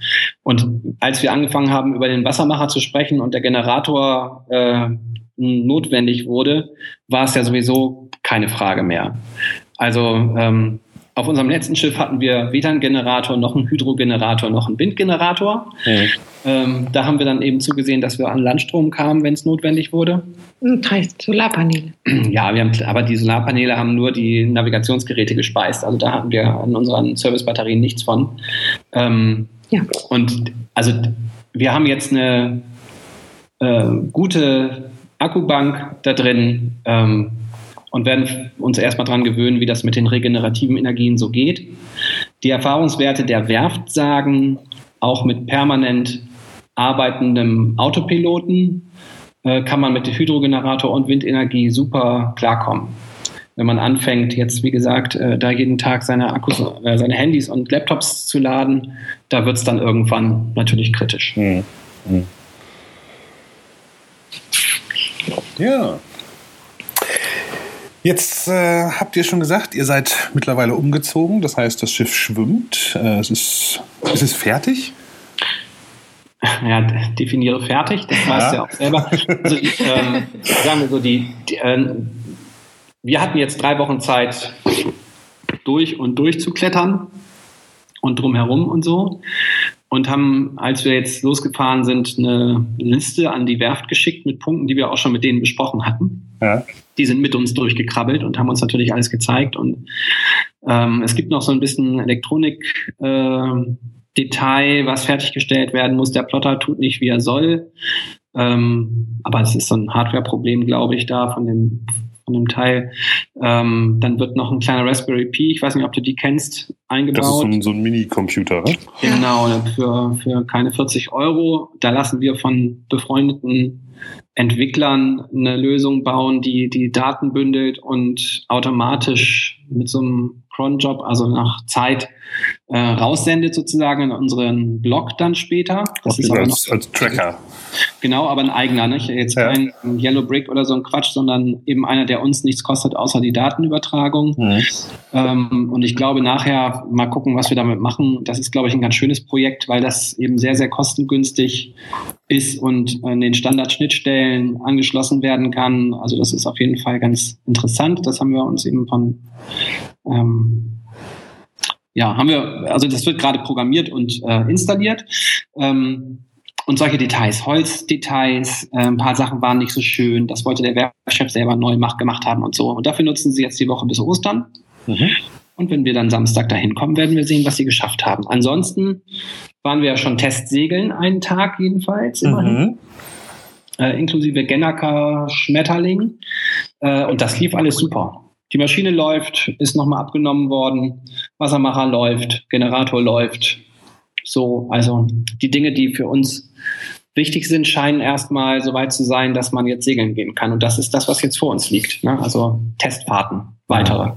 Und als wir angefangen haben, über den Wassermacher zu sprechen und der Generator äh, notwendig wurde, war es ja sowieso keine Frage mehr. Also ähm, auf unserem letzten Schiff hatten wir weder einen Generator noch einen Hydrogenerator noch einen Windgenerator. Mhm. Ähm, da haben wir dann eben zugesehen, dass wir an Landstrom kamen, wenn es notwendig wurde. Drei Solarpaneele. Ja, wir haben, aber die Solarpaneele haben nur die Navigationsgeräte gespeist. Also da hatten wir an unseren Servicebatterien nichts von. Ähm, ja. Und also wir haben jetzt eine äh, gute Akkubank da drin. Ähm, und werden uns erstmal daran gewöhnen, wie das mit den regenerativen Energien so geht. Die Erfahrungswerte der Werft sagen, auch mit permanent arbeitendem Autopiloten äh, kann man mit Hydrogenerator und Windenergie super klarkommen. Wenn man anfängt, jetzt wie gesagt, äh, da jeden Tag seine Akkus, äh, seine Handys und Laptops zu laden, da wird es dann irgendwann natürlich kritisch. Hm. Hm. Ja, Jetzt äh, habt ihr schon gesagt, ihr seid mittlerweile umgezogen. Das heißt, das Schiff schwimmt. Äh, es ist, ist es fertig? Ja, definiere fertig. Das weißt du ja auch selber. Also, ähm, sagen wir so, die, die äh, wir hatten jetzt drei Wochen Zeit, durch und durch zu klettern und drumherum und so und haben, als wir jetzt losgefahren sind, eine Liste an die Werft geschickt mit Punkten, die wir auch schon mit denen besprochen hatten. Ja. Die sind mit uns durchgekrabbelt und haben uns natürlich alles gezeigt. Und ähm, es gibt noch so ein bisschen Elektronik. Äh, Detail, was fertiggestellt werden muss. Der Plotter tut nicht, wie er soll. Ähm, aber es ist so ein Hardware-Problem, glaube ich, da von dem, von dem Teil. Ähm, dann wird noch ein kleiner Raspberry Pi, ich weiß nicht, ob du die kennst, eingebaut. Das ist so ein, so ein Mini-Computer, ne? Genau, für, für keine 40 Euro. Da lassen wir von befreundeten Entwicklern eine Lösung bauen, die die Daten bündelt und automatisch mit so einem Cron-Job, also nach Zeit, äh, raussendet sozusagen in unseren Blog dann später. Das ist als, noch, als Tracker. Genau, aber ein eigener, nicht? Jetzt ja. kein Yellow Brick oder so ein Quatsch, sondern eben einer, der uns nichts kostet, außer die Datenübertragung. Mhm. Ähm, und ich glaube, nachher mal gucken, was wir damit machen. Das ist, glaube ich, ein ganz schönes Projekt, weil das eben sehr, sehr kostengünstig ist und an den Standardschnittstellen angeschlossen werden kann. Also das ist auf jeden Fall ganz interessant. Das haben wir uns eben von ähm, ja, haben wir, also das wird gerade programmiert und äh, installiert. Ähm, und solche Details, Holzdetails, äh, ein paar Sachen waren nicht so schön, das wollte der Werkchef selber neu gemacht haben und so. Und dafür nutzen sie jetzt die Woche bis Ostern. Mhm. Und wenn wir dann Samstag dahin kommen, werden wir sehen, was sie geschafft haben. Ansonsten waren wir ja schon Testsegeln einen Tag jedenfalls immerhin. Mhm. Äh, inklusive Gennaker Schmetterling. Äh, und das lief alles super. Die Maschine läuft, ist nochmal abgenommen worden, Wassermacher läuft, Generator läuft. So, also die Dinge, die für uns wichtig sind, scheinen erstmal so weit zu sein, dass man jetzt segeln gehen kann. Und das ist das, was jetzt vor uns liegt. Ne? Also Testfahrten, weitere.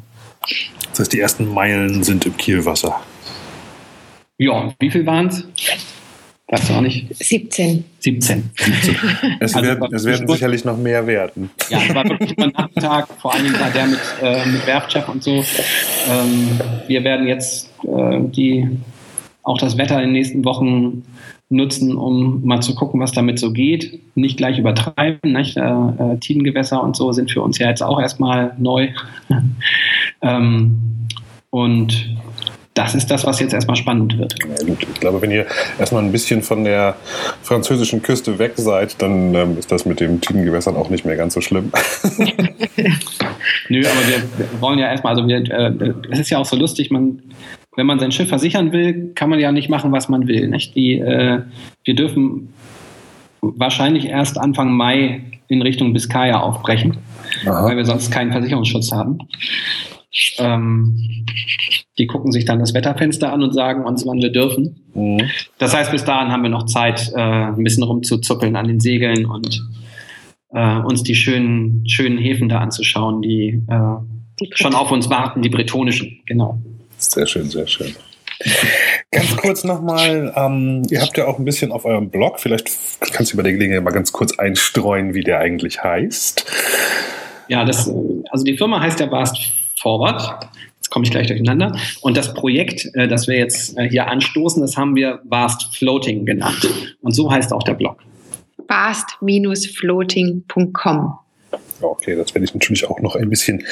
Das heißt, die ersten Meilen sind im Kielwasser. Ja, wie viel waren es? Weißt du auch nicht? 17. 17. Es, also, werden, es werden sicherlich noch mehr werden. Ja, es war wirklich ein Nachmittag, vor allem war der mit, äh, mit Werftchef und so. Ähm, wir werden jetzt äh, die, auch das Wetter in den nächsten Wochen nutzen, um mal zu gucken, was damit so geht. Nicht gleich übertreiben. Nicht? Äh, äh, Tidengewässer und so sind für uns ja jetzt auch erstmal neu. ähm, und das ist das, was jetzt erstmal spannend wird. Ja, gut. Ich glaube, wenn ihr erstmal ein bisschen von der französischen Küste weg seid, dann ähm, ist das mit den Tidengewässern auch nicht mehr ganz so schlimm. Nö, aber wir, wir, wollen ja erstmal, also wir, äh, es ist ja auch so lustig, man, wenn man sein Schiff versichern will, kann man ja nicht machen, was man will. Nicht? Die, äh, wir dürfen wahrscheinlich erst Anfang Mai in Richtung Biskaya aufbrechen, Aha. weil wir sonst keinen Versicherungsschutz haben. Ähm, die gucken sich dann das Wetterfenster an und sagen uns, wann wir dürfen. Mhm. Das heißt, bis dahin haben wir noch Zeit, äh, ein bisschen rumzuzuppeln an den Segeln und äh, uns die schönen, schönen Häfen da anzuschauen, die, äh, die schon auf uns warten, die bretonischen, genau. Sehr schön, sehr schön. Ganz kurz nochmal, ähm, ihr habt ja auch ein bisschen auf eurem Blog, vielleicht kannst du über die Gelegenheit mal ganz kurz einstreuen, wie der eigentlich heißt. Ja, das, also die Firma heißt ja Bast Forward. Jetzt komme ich gleich durcheinander. Und das Projekt, äh, das wir jetzt äh, hier anstoßen, das haben wir Vast Floating genannt. Und so heißt auch der Blog. Vast-floating.com. Okay, das werde ich natürlich auch noch ein bisschen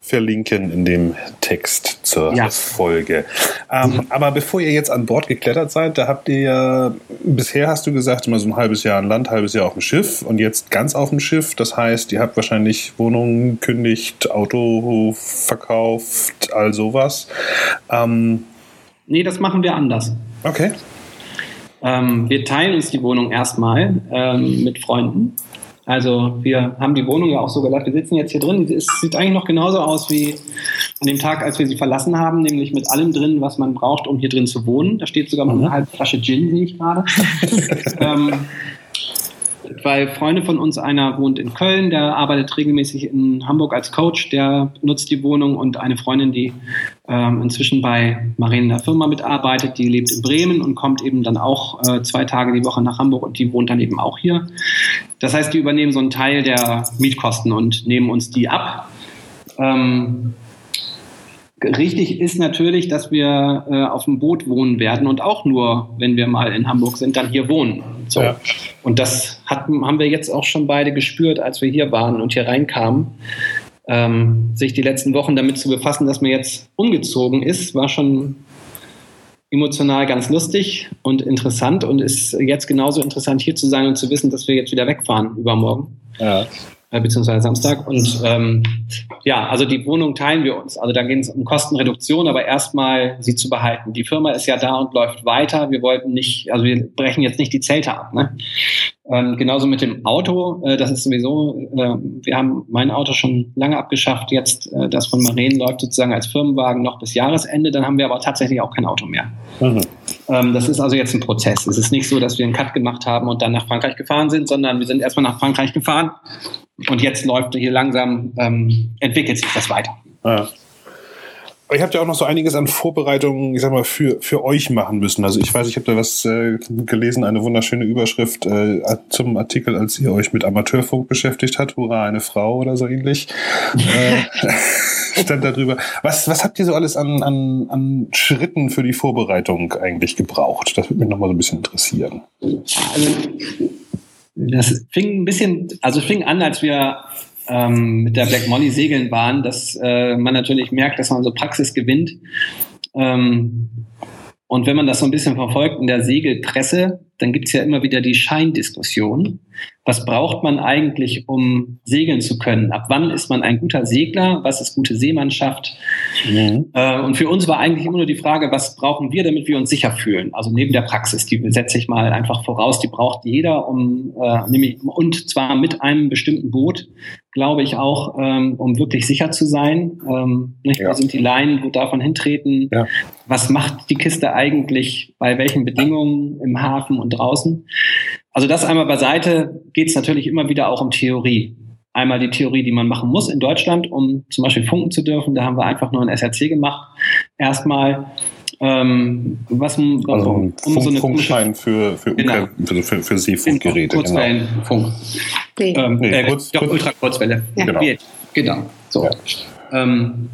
verlinken in dem Text zur ja. Folge. Ähm, mhm. Aber bevor ihr jetzt an Bord geklettert seid, da habt ihr ja, bisher hast du gesagt, immer so ein halbes Jahr an Land, halbes Jahr auf dem Schiff und jetzt ganz auf dem Schiff. Das heißt, ihr habt wahrscheinlich Wohnungen kündigt, Auto verkauft, all sowas. Ähm, nee, das machen wir anders. Okay. Ähm, wir teilen uns die Wohnung erstmal ähm, mit Freunden. Also wir haben die Wohnung ja auch so gelassen. Wir sitzen jetzt hier drin. Es sieht eigentlich noch genauso aus wie an dem Tag, als wir sie verlassen haben, nämlich mit allem drin, was man braucht, um hier drin zu wohnen. Da steht sogar noch eine mhm. halbe Flasche Gin, sehe ich gerade. ähm, weil Freunde von uns, einer wohnt in Köln, der arbeitet regelmäßig in Hamburg als Coach, der nutzt die Wohnung und eine Freundin, die ähm, inzwischen bei Marien in der Firma mitarbeitet, die lebt in Bremen und kommt eben dann auch äh, zwei Tage die Woche nach Hamburg und die wohnt dann eben auch hier. Das heißt, die übernehmen so einen Teil der Mietkosten und nehmen uns die ab. Ähm, Richtig ist natürlich, dass wir äh, auf dem Boot wohnen werden und auch nur, wenn wir mal in Hamburg sind, dann hier wohnen. So. Ja. Und das hatten, haben wir jetzt auch schon beide gespürt, als wir hier waren und hier reinkamen. Ähm, sich die letzten Wochen damit zu befassen, dass man jetzt umgezogen ist, war schon emotional ganz lustig und interessant und ist jetzt genauso interessant hier zu sein und zu wissen, dass wir jetzt wieder wegfahren übermorgen. Ja. Äh, beziehungsweise Samstag. Und ähm, ja, also die Wohnung teilen wir uns. Also da geht es um Kostenreduktion, aber erstmal sie zu behalten. Die Firma ist ja da und läuft weiter. Wir wollten nicht, also wir brechen jetzt nicht die Zelte ab. Ne? Ähm, genauso mit dem Auto, äh, das ist sowieso, äh, wir haben mein Auto schon lange abgeschafft, jetzt äh, das von Maren läuft sozusagen als Firmenwagen noch bis Jahresende, dann haben wir aber tatsächlich auch kein Auto mehr. Mhm. Ähm, das ist also jetzt ein Prozess. Es ist nicht so, dass wir einen Cut gemacht haben und dann nach Frankreich gefahren sind, sondern wir sind erstmal nach Frankreich gefahren und jetzt läuft hier langsam, ähm, entwickelt sich das weiter. Ja. Ihr habt ja auch noch so einiges an Vorbereitungen, ich sag mal, für, für euch machen müssen. Also ich weiß, ich habe da was äh, gelesen, eine wunderschöne Überschrift äh, zum Artikel, als ihr euch mit Amateurfunk beschäftigt habt. Hurra, eine Frau oder so ähnlich. äh, stand da drüber. Was, was habt ihr so alles an, an, an Schritten für die Vorbereitung eigentlich gebraucht? Das würde mich nochmal so ein bisschen interessieren. Also, das fing ein bisschen, also fing an, als wir ähm, mit der Black Molly segeln waren, dass äh, man natürlich merkt, dass man so Praxis gewinnt. Ähm, und wenn man das so ein bisschen verfolgt in der Segelpresse, dann gibt es ja immer wieder die Scheindiskussion. Was braucht man eigentlich, um segeln zu können? Ab wann ist man ein guter Segler? Was ist gute Seemannschaft? Mhm. Äh, und für uns war eigentlich immer nur die Frage, was brauchen wir, damit wir uns sicher fühlen? Also neben der Praxis, die setze ich mal einfach voraus, die braucht jeder, um äh, nämlich und zwar mit einem bestimmten Boot, glaube ich auch, ähm, um wirklich sicher zu sein. Ähm, nicht? Ja. Wo sind die Leinen, wo man hintreten? Ja. Was macht die Kiste eigentlich? Bei welchen Bedingungen im Hafen und draußen? Also das einmal beiseite geht es natürlich immer wieder auch um Theorie. Einmal die Theorie, die man machen muss in Deutschland, um zum Beispiel funken zu dürfen. Da haben wir einfach nur ein SRC gemacht. Erstmal ähm, was, also um Funk, so eine Funkschein für, für, genau. für, für, für Seefunkgeräte. Kurzwellenfunk. Genau. Ähm, nee, äh, kurz, kurz, Ultrakurzwelle. Ja. Genau. genau. So. Ja. Ähm,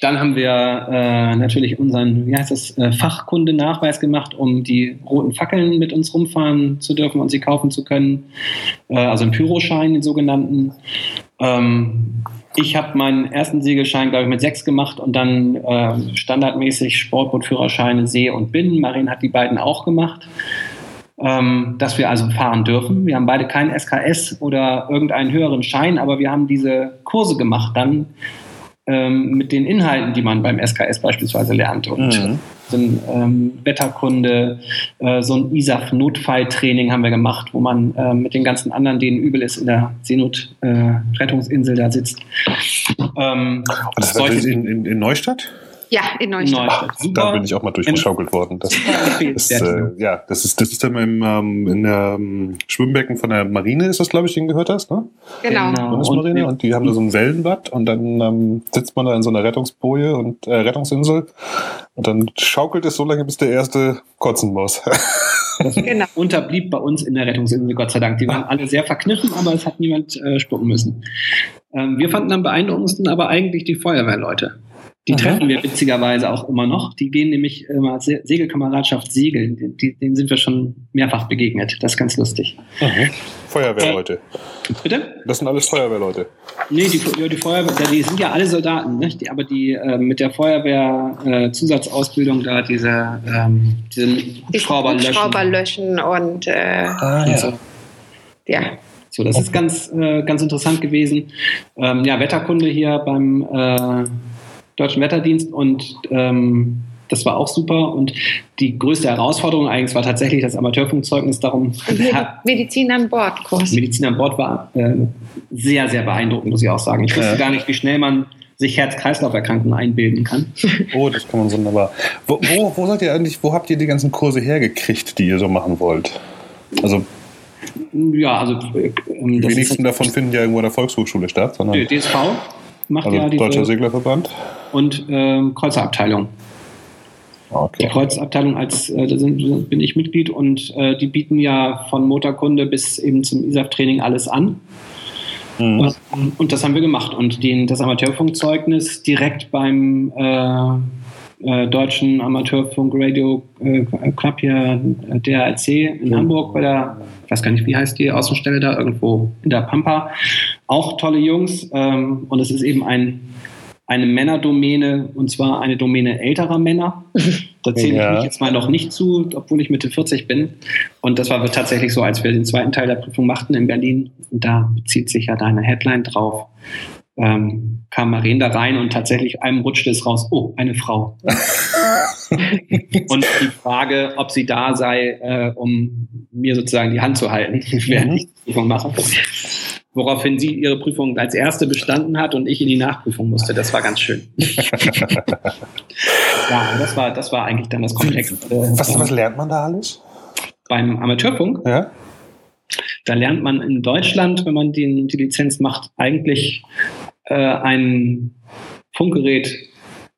dann haben wir äh, natürlich unseren, wie heißt das, äh, Fachkundenachweis gemacht, um die roten Fackeln mit uns rumfahren zu dürfen und sie kaufen zu können. Äh, also einen Pyroschein, den sogenannten. Ähm, ich habe meinen ersten Segelschein, glaube ich, mit sechs gemacht und dann äh, standardmäßig Sportbootführerscheine See und Binnen. Marin hat die beiden auch gemacht. Ähm, dass wir also fahren dürfen. Wir haben beide keinen SKS oder irgendeinen höheren Schein, aber wir haben diese Kurse gemacht dann ähm, mit den Inhalten, die man beim SKS beispielsweise lernt. Und mhm. Sind, ähm, Wetterkunde, äh, so ein ISAF-Notfalltraining haben wir gemacht, wo man äh, mit den ganzen anderen, denen übel ist, in der Seenot-Rettungsinsel äh, da sitzt. Ähm, das war in, in, in Neustadt? Ja, in Neustadt. Neustadt. Da bin ich auch mal durchgeschaukelt worden. Das, das, äh, ja, das ist, das ist dann im, ähm, in der um, Schwimmbecken von der Marine, ist das, glaube ich, den gehört hast, ne? Genau. genau. Bundesmarine. Und, und die haben da so ein Wellenbad und dann ähm, sitzt man da in so einer Rettungsboje und äh, Rettungsinsel und dann schaukelt es so lange, bis der erste kotzen muss. Genau. unterblieb bei uns in der Rettungsinsel, Gott sei Dank. Die waren alle sehr verkniffen, aber es hat niemand äh, spucken müssen. Ähm, wir fanden am beeindruckendsten aber eigentlich die Feuerwehrleute. Die Aha. treffen wir witzigerweise auch immer noch. Die gehen nämlich immer Se Segelkameradschaft segeln. Die, denen sind wir schon mehrfach begegnet. Das ist ganz lustig. Aha. Feuerwehrleute. Äh, bitte? Das sind alles Feuerwehrleute. Nee, die, ja, die Feuerwehr, die sind ja alle Soldaten, nicht? Die, aber die äh, mit der Feuerwehr-Zusatzausbildung äh, da diese, ähm, diese die Schrauber löschen. Schrauber löschen und, äh, ah, ja. so. Ja. So, das ist ganz, äh, ganz interessant gewesen. Ähm, ja, Wetterkunde hier beim äh, Deutschen Wetterdienst und ähm, das war auch super. Und die größte Herausforderung eigentlich war tatsächlich das Amateurfunkzeugnis darum. Medizin an Bord Kurs. Medizin an Bord war äh, sehr, sehr beeindruckend, muss ich auch sagen. Ich wusste ja. gar nicht, wie schnell man sich Herz-Kreislauf-Erkrankungen einbilden kann. Oh, das kann man wunderbar. Wo, wo, wo seid ihr eigentlich, wo habt ihr die ganzen Kurse hergekriegt, die ihr so machen wollt? Also ja, also äh, die wenigsten davon finden ja irgendwo in der Volkshochschule statt, sondern DSV macht also ja die Deutscher Seglerverband und äh, Kreuzerabteilung. Okay. Die Kreuzabteilung als äh, da sind, bin ich Mitglied und äh, die bieten ja von Motorkunde bis eben zum ISAF-Training alles an. Mhm. Und, und, das haben wir gemacht. Und den, das Amateurfunkzeugnis direkt beim äh, äh, deutschen Amateurfunk Radio äh, Club hier, äh, DRC in. Hamburg bei der, ich weiß gar nicht, wie heißt die Außenstelle da, irgendwo in der Pampa. Auch tolle Jungs. Ähm, und es ist eben ein, eine Männerdomäne, und zwar eine Domäne älterer Männer. Da zähle ja. ich mich jetzt mal noch nicht zu, obwohl ich Mitte 40 bin. Und das war tatsächlich so, als wir den zweiten Teil der Prüfung machten in Berlin. Und da bezieht sich ja deine Headline drauf ähm, kam Maren da rein und tatsächlich einem rutschte es raus, oh, eine Frau. und die Frage, ob sie da sei, äh, um mir sozusagen die Hand zu halten, während mhm. ich die Prüfung mache. Woraufhin sie ihre Prüfung als erste bestanden hat und ich in die Nachprüfung musste. Das war ganz schön. ja, das war, das war eigentlich dann das Komplex. Was, was lernt man da alles? Beim Amateurfunk? Ja. Da lernt man in Deutschland, wenn man die, die Lizenz macht, eigentlich äh, ein Funkgerät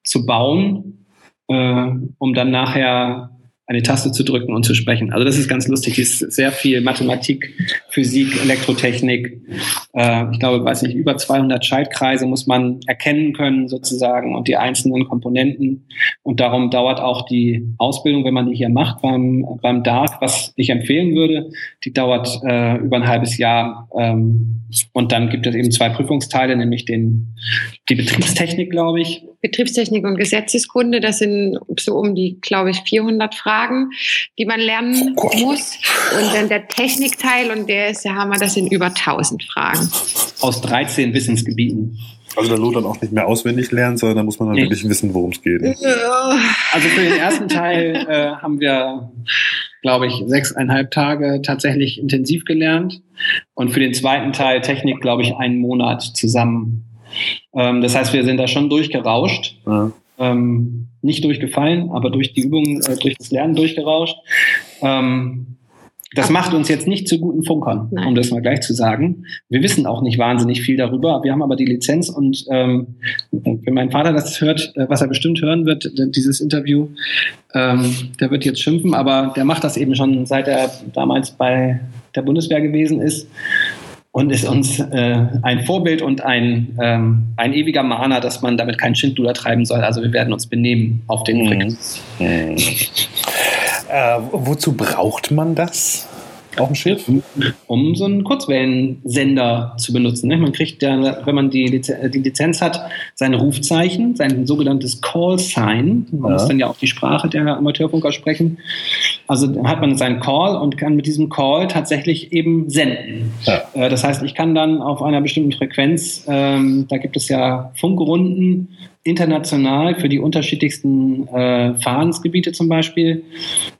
zu bauen, äh, um dann nachher eine Taste zu drücken und zu sprechen. Also das ist ganz lustig. Es ist sehr viel Mathematik, Physik, Elektrotechnik. Äh, ich glaube, weiß nicht, über 200 Schaltkreise muss man erkennen können sozusagen und die einzelnen Komponenten. Und darum dauert auch die Ausbildung, wenn man die hier macht beim, beim DART, was ich empfehlen würde, die dauert äh, über ein halbes Jahr. Ähm, und dann gibt es eben zwei Prüfungsteile, nämlich den, die Betriebstechnik, glaube ich. Betriebstechnik und Gesetzeskunde, das sind so um die, glaube ich, 400 Fragen, die man lernen oh muss. Und dann der Technikteil und der ist der Hammer, das sind über 1000 Fragen. Aus 13 Wissensgebieten. Also da lohnt dann auch nicht mehr auswendig lernen, sondern da muss man dann nee. wirklich wissen, worum es geht. Also für den ersten Teil äh, haben wir, glaube ich, sechseinhalb Tage tatsächlich intensiv gelernt. Und für den zweiten Teil Technik, glaube ich, einen Monat zusammen. Ähm, das heißt, wir sind da schon durchgerauscht. Ja. Ähm, nicht durchgefallen, aber durch die Übungen, äh, durch das Lernen durchgerauscht. Ähm, das macht uns jetzt nicht zu guten Funkern, Nein. um das mal gleich zu sagen. Wir wissen auch nicht wahnsinnig viel darüber. Wir haben aber die Lizenz und ähm, wenn mein Vater das hört, äh, was er bestimmt hören wird, dieses Interview, ähm, der wird jetzt schimpfen, aber der macht das eben schon seit er damals bei der Bundeswehr gewesen ist und ist uns äh, ein Vorbild und ein, ähm, ein ewiger Mahner, dass man damit keinen Schindluder treiben soll. Also wir werden uns benehmen auf den mhm. Frequenzen. Mhm. Äh, wozu braucht man das? Auf dem Schiff? Um so einen Kurzwellensender zu benutzen. Ne? Man kriegt ja, wenn man die, Lizenz, die Lizenz hat, sein Rufzeichen, sein sogenanntes Call Sign. Man ja. muss dann ja auch die Sprache der Amateurfunker sprechen. Also hat man seinen Call und kann mit diesem Call tatsächlich eben senden. Ja. Äh, das heißt, ich kann dann auf einer bestimmten Frequenz, ähm, da gibt es ja Funkrunden, international für die unterschiedlichsten äh, Fahrensgebiete zum Beispiel.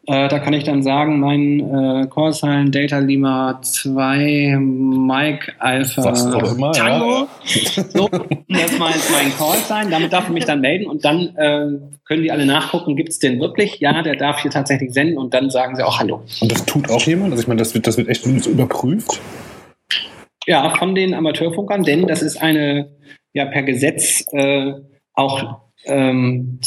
Äh, da kann ich dann sagen, mein äh, Callsign Data Lima 2 Mike Alpha Was auch immer, Tango. Ja. So, das mal mein Callsign. Damit darf ich mich dann melden und dann äh, können die alle nachgucken, gibt es den wirklich? Ja, der darf hier tatsächlich senden und dann sagen sie auch Hallo. Und das tut auch jemand? Also ich meine, das wird, das wird echt überprüft? Ja, von den Amateurfunkern, denn das ist eine ja per Gesetz äh, auch ähm,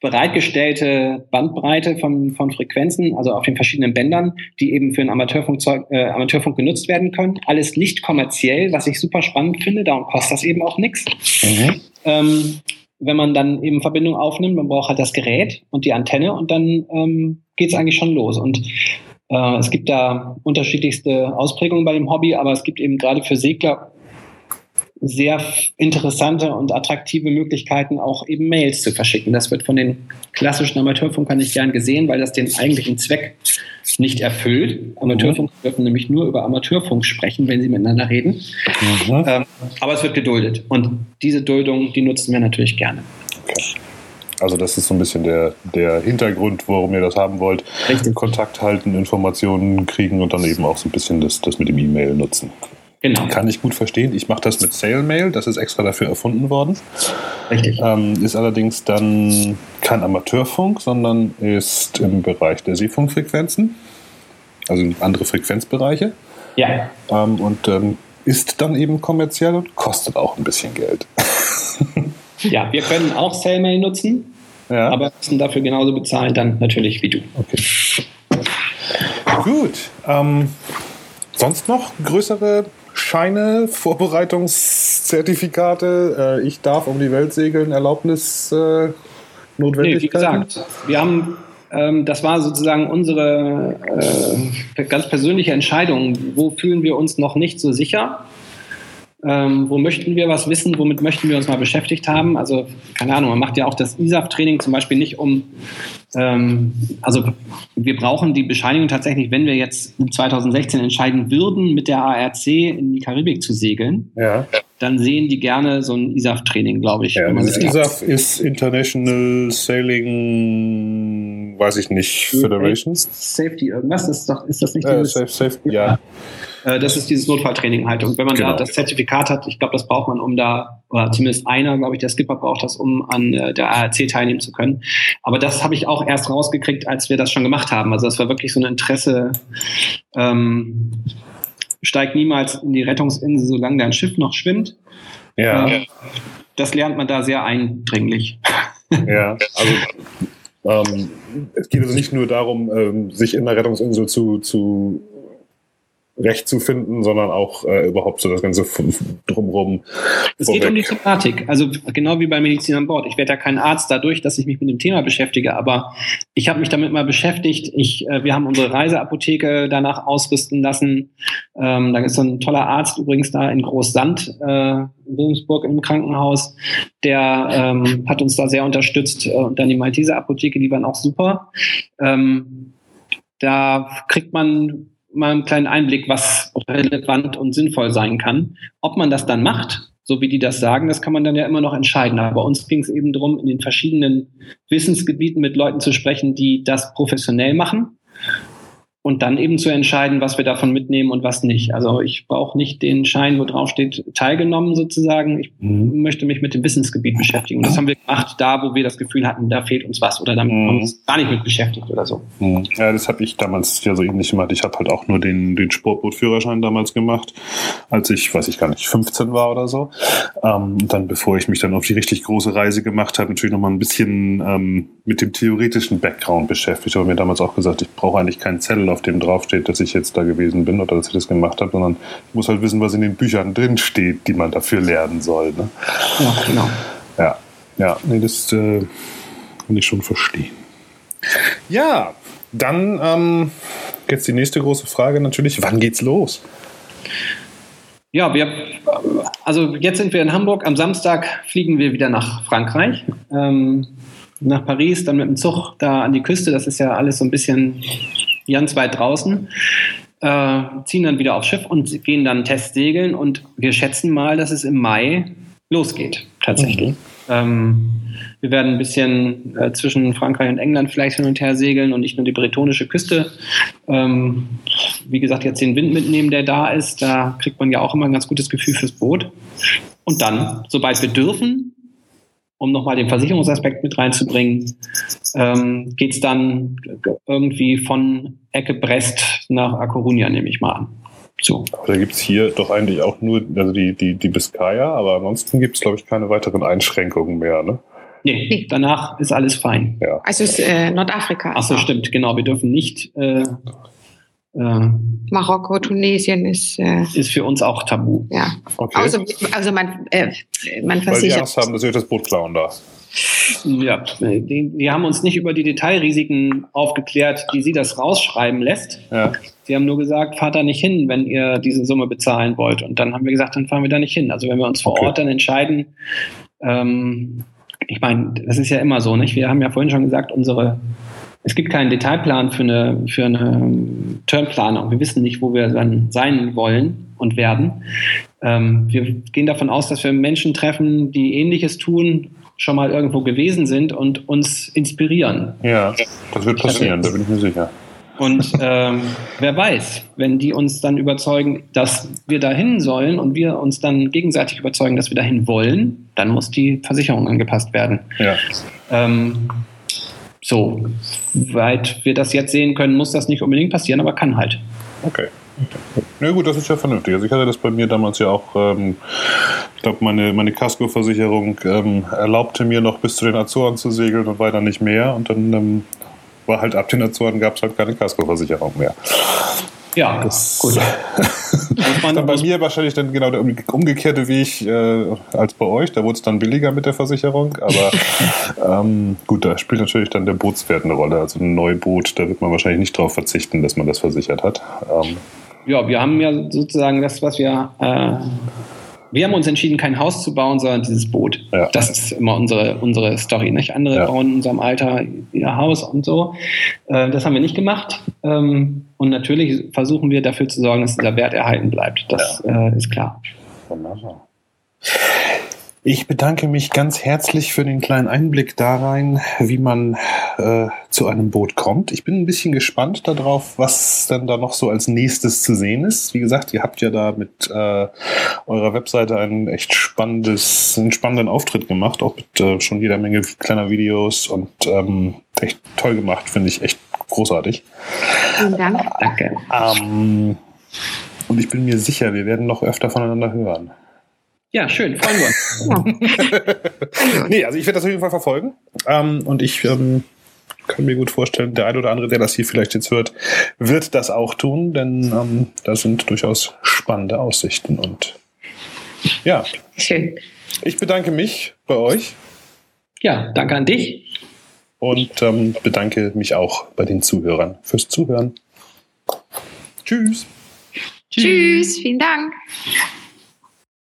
bereitgestellte Bandbreite von, von Frequenzen, also auf den verschiedenen Bändern, die eben für den Amateurfunk, äh, Amateurfunk genutzt werden können. Alles nicht kommerziell, was ich super spannend finde, darum kostet das eben auch nichts. Mhm. Ähm, wenn man dann eben Verbindung aufnimmt, man braucht halt das Gerät und die Antenne und dann ähm, geht es eigentlich schon los. Und äh, es gibt da unterschiedlichste Ausprägungen bei dem Hobby, aber es gibt eben gerade für Segler sehr interessante und attraktive Möglichkeiten, auch eben Mails zu verschicken. Das wird von den klassischen Amateurfunkern nicht gern gesehen, weil das den eigentlichen Zweck nicht erfüllt. Amateurfunk mhm. dürfen nämlich nur über Amateurfunk sprechen, wenn sie miteinander reden. Mhm. Ähm, aber es wird geduldet. Und diese Duldung, die nutzen wir natürlich gerne. Okay. Also das ist so ein bisschen der, der Hintergrund, warum ihr das haben wollt. Richtig. Kontakt halten, Informationen kriegen und dann eben auch so ein bisschen das, das mit dem E-Mail nutzen. Genau. Kann ich gut verstehen. Ich mache das mit SailMail, das ist extra dafür erfunden worden. Richtig. Ähm, ist allerdings dann kein Amateurfunk, sondern ist im Bereich der Seefunkfrequenzen, also andere Frequenzbereiche. Ja. Ähm, und ähm, ist dann eben kommerziell und kostet auch ein bisschen Geld. ja, wir können auch SailMail nutzen, ja. aber müssen dafür genauso bezahlen, dann natürlich wie du. Okay. Gut. Ähm, sonst noch größere Scheine, Vorbereitungszertifikate, äh, ich darf um die Welt segeln, Erlaubnis, äh, Notwendigkeit? Nee, wie gesagt, wir haben, ähm, das war sozusagen unsere äh, ganz persönliche Entscheidung. Wo fühlen wir uns noch nicht so sicher? Ähm, wo möchten wir was wissen? Womit möchten wir uns mal beschäftigt haben? Also, keine Ahnung, man macht ja auch das ISAF-Training zum Beispiel nicht um, ähm, also wir brauchen die Bescheinigung tatsächlich, wenn wir jetzt 2016 entscheiden würden, mit der ARC in die Karibik zu segeln, ja. dann sehen die gerne so ein ISAF-Training, glaube ich. Ja, das ISAF ist International Sailing, weiß ich nicht, Federation. Safety irgendwas, ist, doch, ist das nicht? Äh, safe, safe, ja. Äh, das ist dieses Notfalltraining halt. Und wenn man genau. da das Zertifikat hat, ich glaube, das braucht man, um da, oder zumindest einer, glaube ich, der Skipper braucht das, um an äh, der ARC teilnehmen zu können. Aber das habe ich auch erst rausgekriegt, als wir das schon gemacht haben. Also das war wirklich so ein Interesse, ähm, steigt niemals in die Rettungsinsel, solange dein Schiff noch schwimmt. Ja. Äh, das lernt man da sehr eindringlich. Ja, also ähm, es geht also nicht nur darum, ähm, sich in der Rettungsinsel zu, zu Recht zu finden, sondern auch äh, überhaupt so das Ganze drumherum. Es geht um die Thematik, also genau wie bei Medizin an Bord. Ich werde ja kein Arzt dadurch, dass ich mich mit dem Thema beschäftige, aber ich habe mich damit mal beschäftigt. Ich, äh, wir haben unsere Reiseapotheke danach ausrüsten lassen. Ähm, da ist so ein toller Arzt übrigens da in Großsand, äh, in Wilhelmsburg im Krankenhaus, der ähm, hat uns da sehr unterstützt. Und dann die Malteser Apotheke, die waren auch super. Ähm, da kriegt man mal einen kleinen Einblick, was relevant und sinnvoll sein kann. Ob man das dann macht, so wie die das sagen, das kann man dann ja immer noch entscheiden. Aber uns ging es eben darum, in den verschiedenen Wissensgebieten mit Leuten zu sprechen, die das professionell machen und dann eben zu entscheiden, was wir davon mitnehmen und was nicht. Also ich brauche nicht den Schein, wo drauf steht, teilgenommen sozusagen. Ich mhm. möchte mich mit dem Wissensgebiet beschäftigen. Und das haben wir gemacht, da wo wir das Gefühl hatten, da fehlt uns was oder damit mhm. haben wir uns gar nicht mit beschäftigt oder so. Mhm. Ja, das habe ich damals ja so ähnlich gemacht. Ich habe halt auch nur den, den Sportbootführerschein damals gemacht, als ich, weiß ich gar nicht, 15 war oder so. Ähm, dann, bevor ich mich dann auf die richtig große Reise gemacht habe, natürlich noch mal ein bisschen ähm, mit dem theoretischen Background beschäftigt. Ich habe mir damals auch gesagt, ich brauche eigentlich keinen Zettel auf dem draufsteht, dass ich jetzt da gewesen bin oder dass ich das gemacht habe, sondern ich muss halt wissen, was in den Büchern drin steht, die man dafür lernen soll. Ne? Ja, genau. Ja, ja, nee, das äh, kann ich schon verstehen. Ja, dann ähm, jetzt die nächste große Frage natürlich, wann geht's los? Ja, wir, also jetzt sind wir in Hamburg. Am Samstag fliegen wir wieder nach Frankreich, ähm, nach Paris, dann mit dem Zug da an die Küste. Das ist ja alles so ein bisschen ganz weit draußen, äh, ziehen dann wieder aufs Schiff und gehen dann Testsegeln und wir schätzen mal, dass es im Mai losgeht, tatsächlich. Mhm. Ähm, wir werden ein bisschen äh, zwischen Frankreich und England vielleicht hin und her segeln und nicht nur die bretonische Küste. Ähm, wie gesagt, jetzt den Wind mitnehmen, der da ist. Da kriegt man ja auch immer ein ganz gutes Gefühl fürs Boot. Und dann, sobald wir dürfen, um nochmal den Versicherungsaspekt mit reinzubringen, ähm, geht es dann irgendwie von Ecke Brest nach A Coruña, nehme ich mal an. So. Aber da gibt es hier doch eigentlich auch nur also die, die, die Biscaya, aber ansonsten gibt es, glaube ich, keine weiteren Einschränkungen mehr. Ne? Nee, danach ist alles fein. Ja. Also ist äh, Nordafrika. Achso, stimmt, genau. Wir dürfen nicht äh, Äh, Marokko, Tunesien ist. Äh, ist für uns auch tabu. Ja. Okay. Also, also man, äh, man versichert. Weil die Angst haben, dass ihr das Boot klauen darf. Ja, die, die, haben uns nicht über die Detailrisiken aufgeklärt, wie sie das rausschreiben lässt. Ja. Sie haben nur gesagt, fahrt da nicht hin, wenn ihr diese Summe bezahlen wollt. Und dann haben wir gesagt, dann fahren wir da nicht hin. Also wenn wir uns vor okay. Ort dann entscheiden, ähm, ich meine, das ist ja immer so, nicht? Wir haben ja vorhin schon gesagt, unsere es gibt keinen Detailplan für eine, für eine Turnplanung. Wir wissen nicht, wo wir dann sein wollen und werden. Ähm, wir gehen davon aus, dass wir Menschen treffen, die Ähnliches tun, schon mal irgendwo gewesen sind und uns inspirieren. Ja, das wird passieren, da bin ich mir sicher. Und ähm, wer weiß, wenn die uns dann überzeugen, dass wir dahin sollen und wir uns dann gegenseitig überzeugen, dass wir dahin wollen, dann muss die Versicherung angepasst werden. Ja. Ähm, so, weit wir das jetzt sehen können, muss das nicht unbedingt passieren, aber kann halt. Okay. Na gut, das ist ja vernünftig. Also ich hatte das bei mir damals ja auch, ähm, ich glaube, meine, meine Casco-Versicherung ähm, erlaubte mir noch bis zu den Azoren zu segeln und weiter nicht mehr. Und dann ähm, war halt ab den Azoren gab es halt keine Casco-Versicherung mehr. Ja, das, gut. dann bei mir wahrscheinlich dann genau der umgekehrte Weg äh, als bei euch. Da wurde es dann billiger mit der Versicherung. Aber ähm, gut, da spielt natürlich dann der Bootswert eine Rolle. Also ein Neuboot, da wird man wahrscheinlich nicht darauf verzichten, dass man das versichert hat. Ähm, ja, wir haben ja sozusagen das, was wir äh, wir haben uns entschieden, kein Haus zu bauen, sondern dieses Boot. Ja. Das ist immer unsere, unsere Story. Nicht? Andere ja. bauen in unserem Alter ihr Haus und so. Äh, das haben wir nicht gemacht. Ähm, und natürlich versuchen wir dafür zu sorgen, dass dieser Wert erhalten bleibt. Das ja. Äh, ist klar. Wunderbar. Ich bedanke mich ganz herzlich für den kleinen Einblick da rein, wie man äh, zu einem Boot kommt. Ich bin ein bisschen gespannt darauf, was denn da noch so als nächstes zu sehen ist. Wie gesagt, ihr habt ja da mit äh, eurer Webseite einen echt spannendes, einen spannenden Auftritt gemacht, auch mit äh, schon jeder Menge kleiner Videos und ähm, echt toll gemacht, finde ich echt großartig. Vielen Dank. Danke. Ähm, und ich bin mir sicher, wir werden noch öfter voneinander hören. Ja, schön, freuen wir uns. nee, also ich werde das auf jeden Fall verfolgen. Ähm, und ich ähm, kann mir gut vorstellen, der eine oder andere, der das hier vielleicht jetzt hört, wird das auch tun, denn ähm, da sind durchaus spannende Aussichten. Und ja. Schön. Ich bedanke mich bei euch. Ja, danke an dich. Und ähm, bedanke mich auch bei den Zuhörern fürs Zuhören. Tschüss. Tschüss, vielen Dank.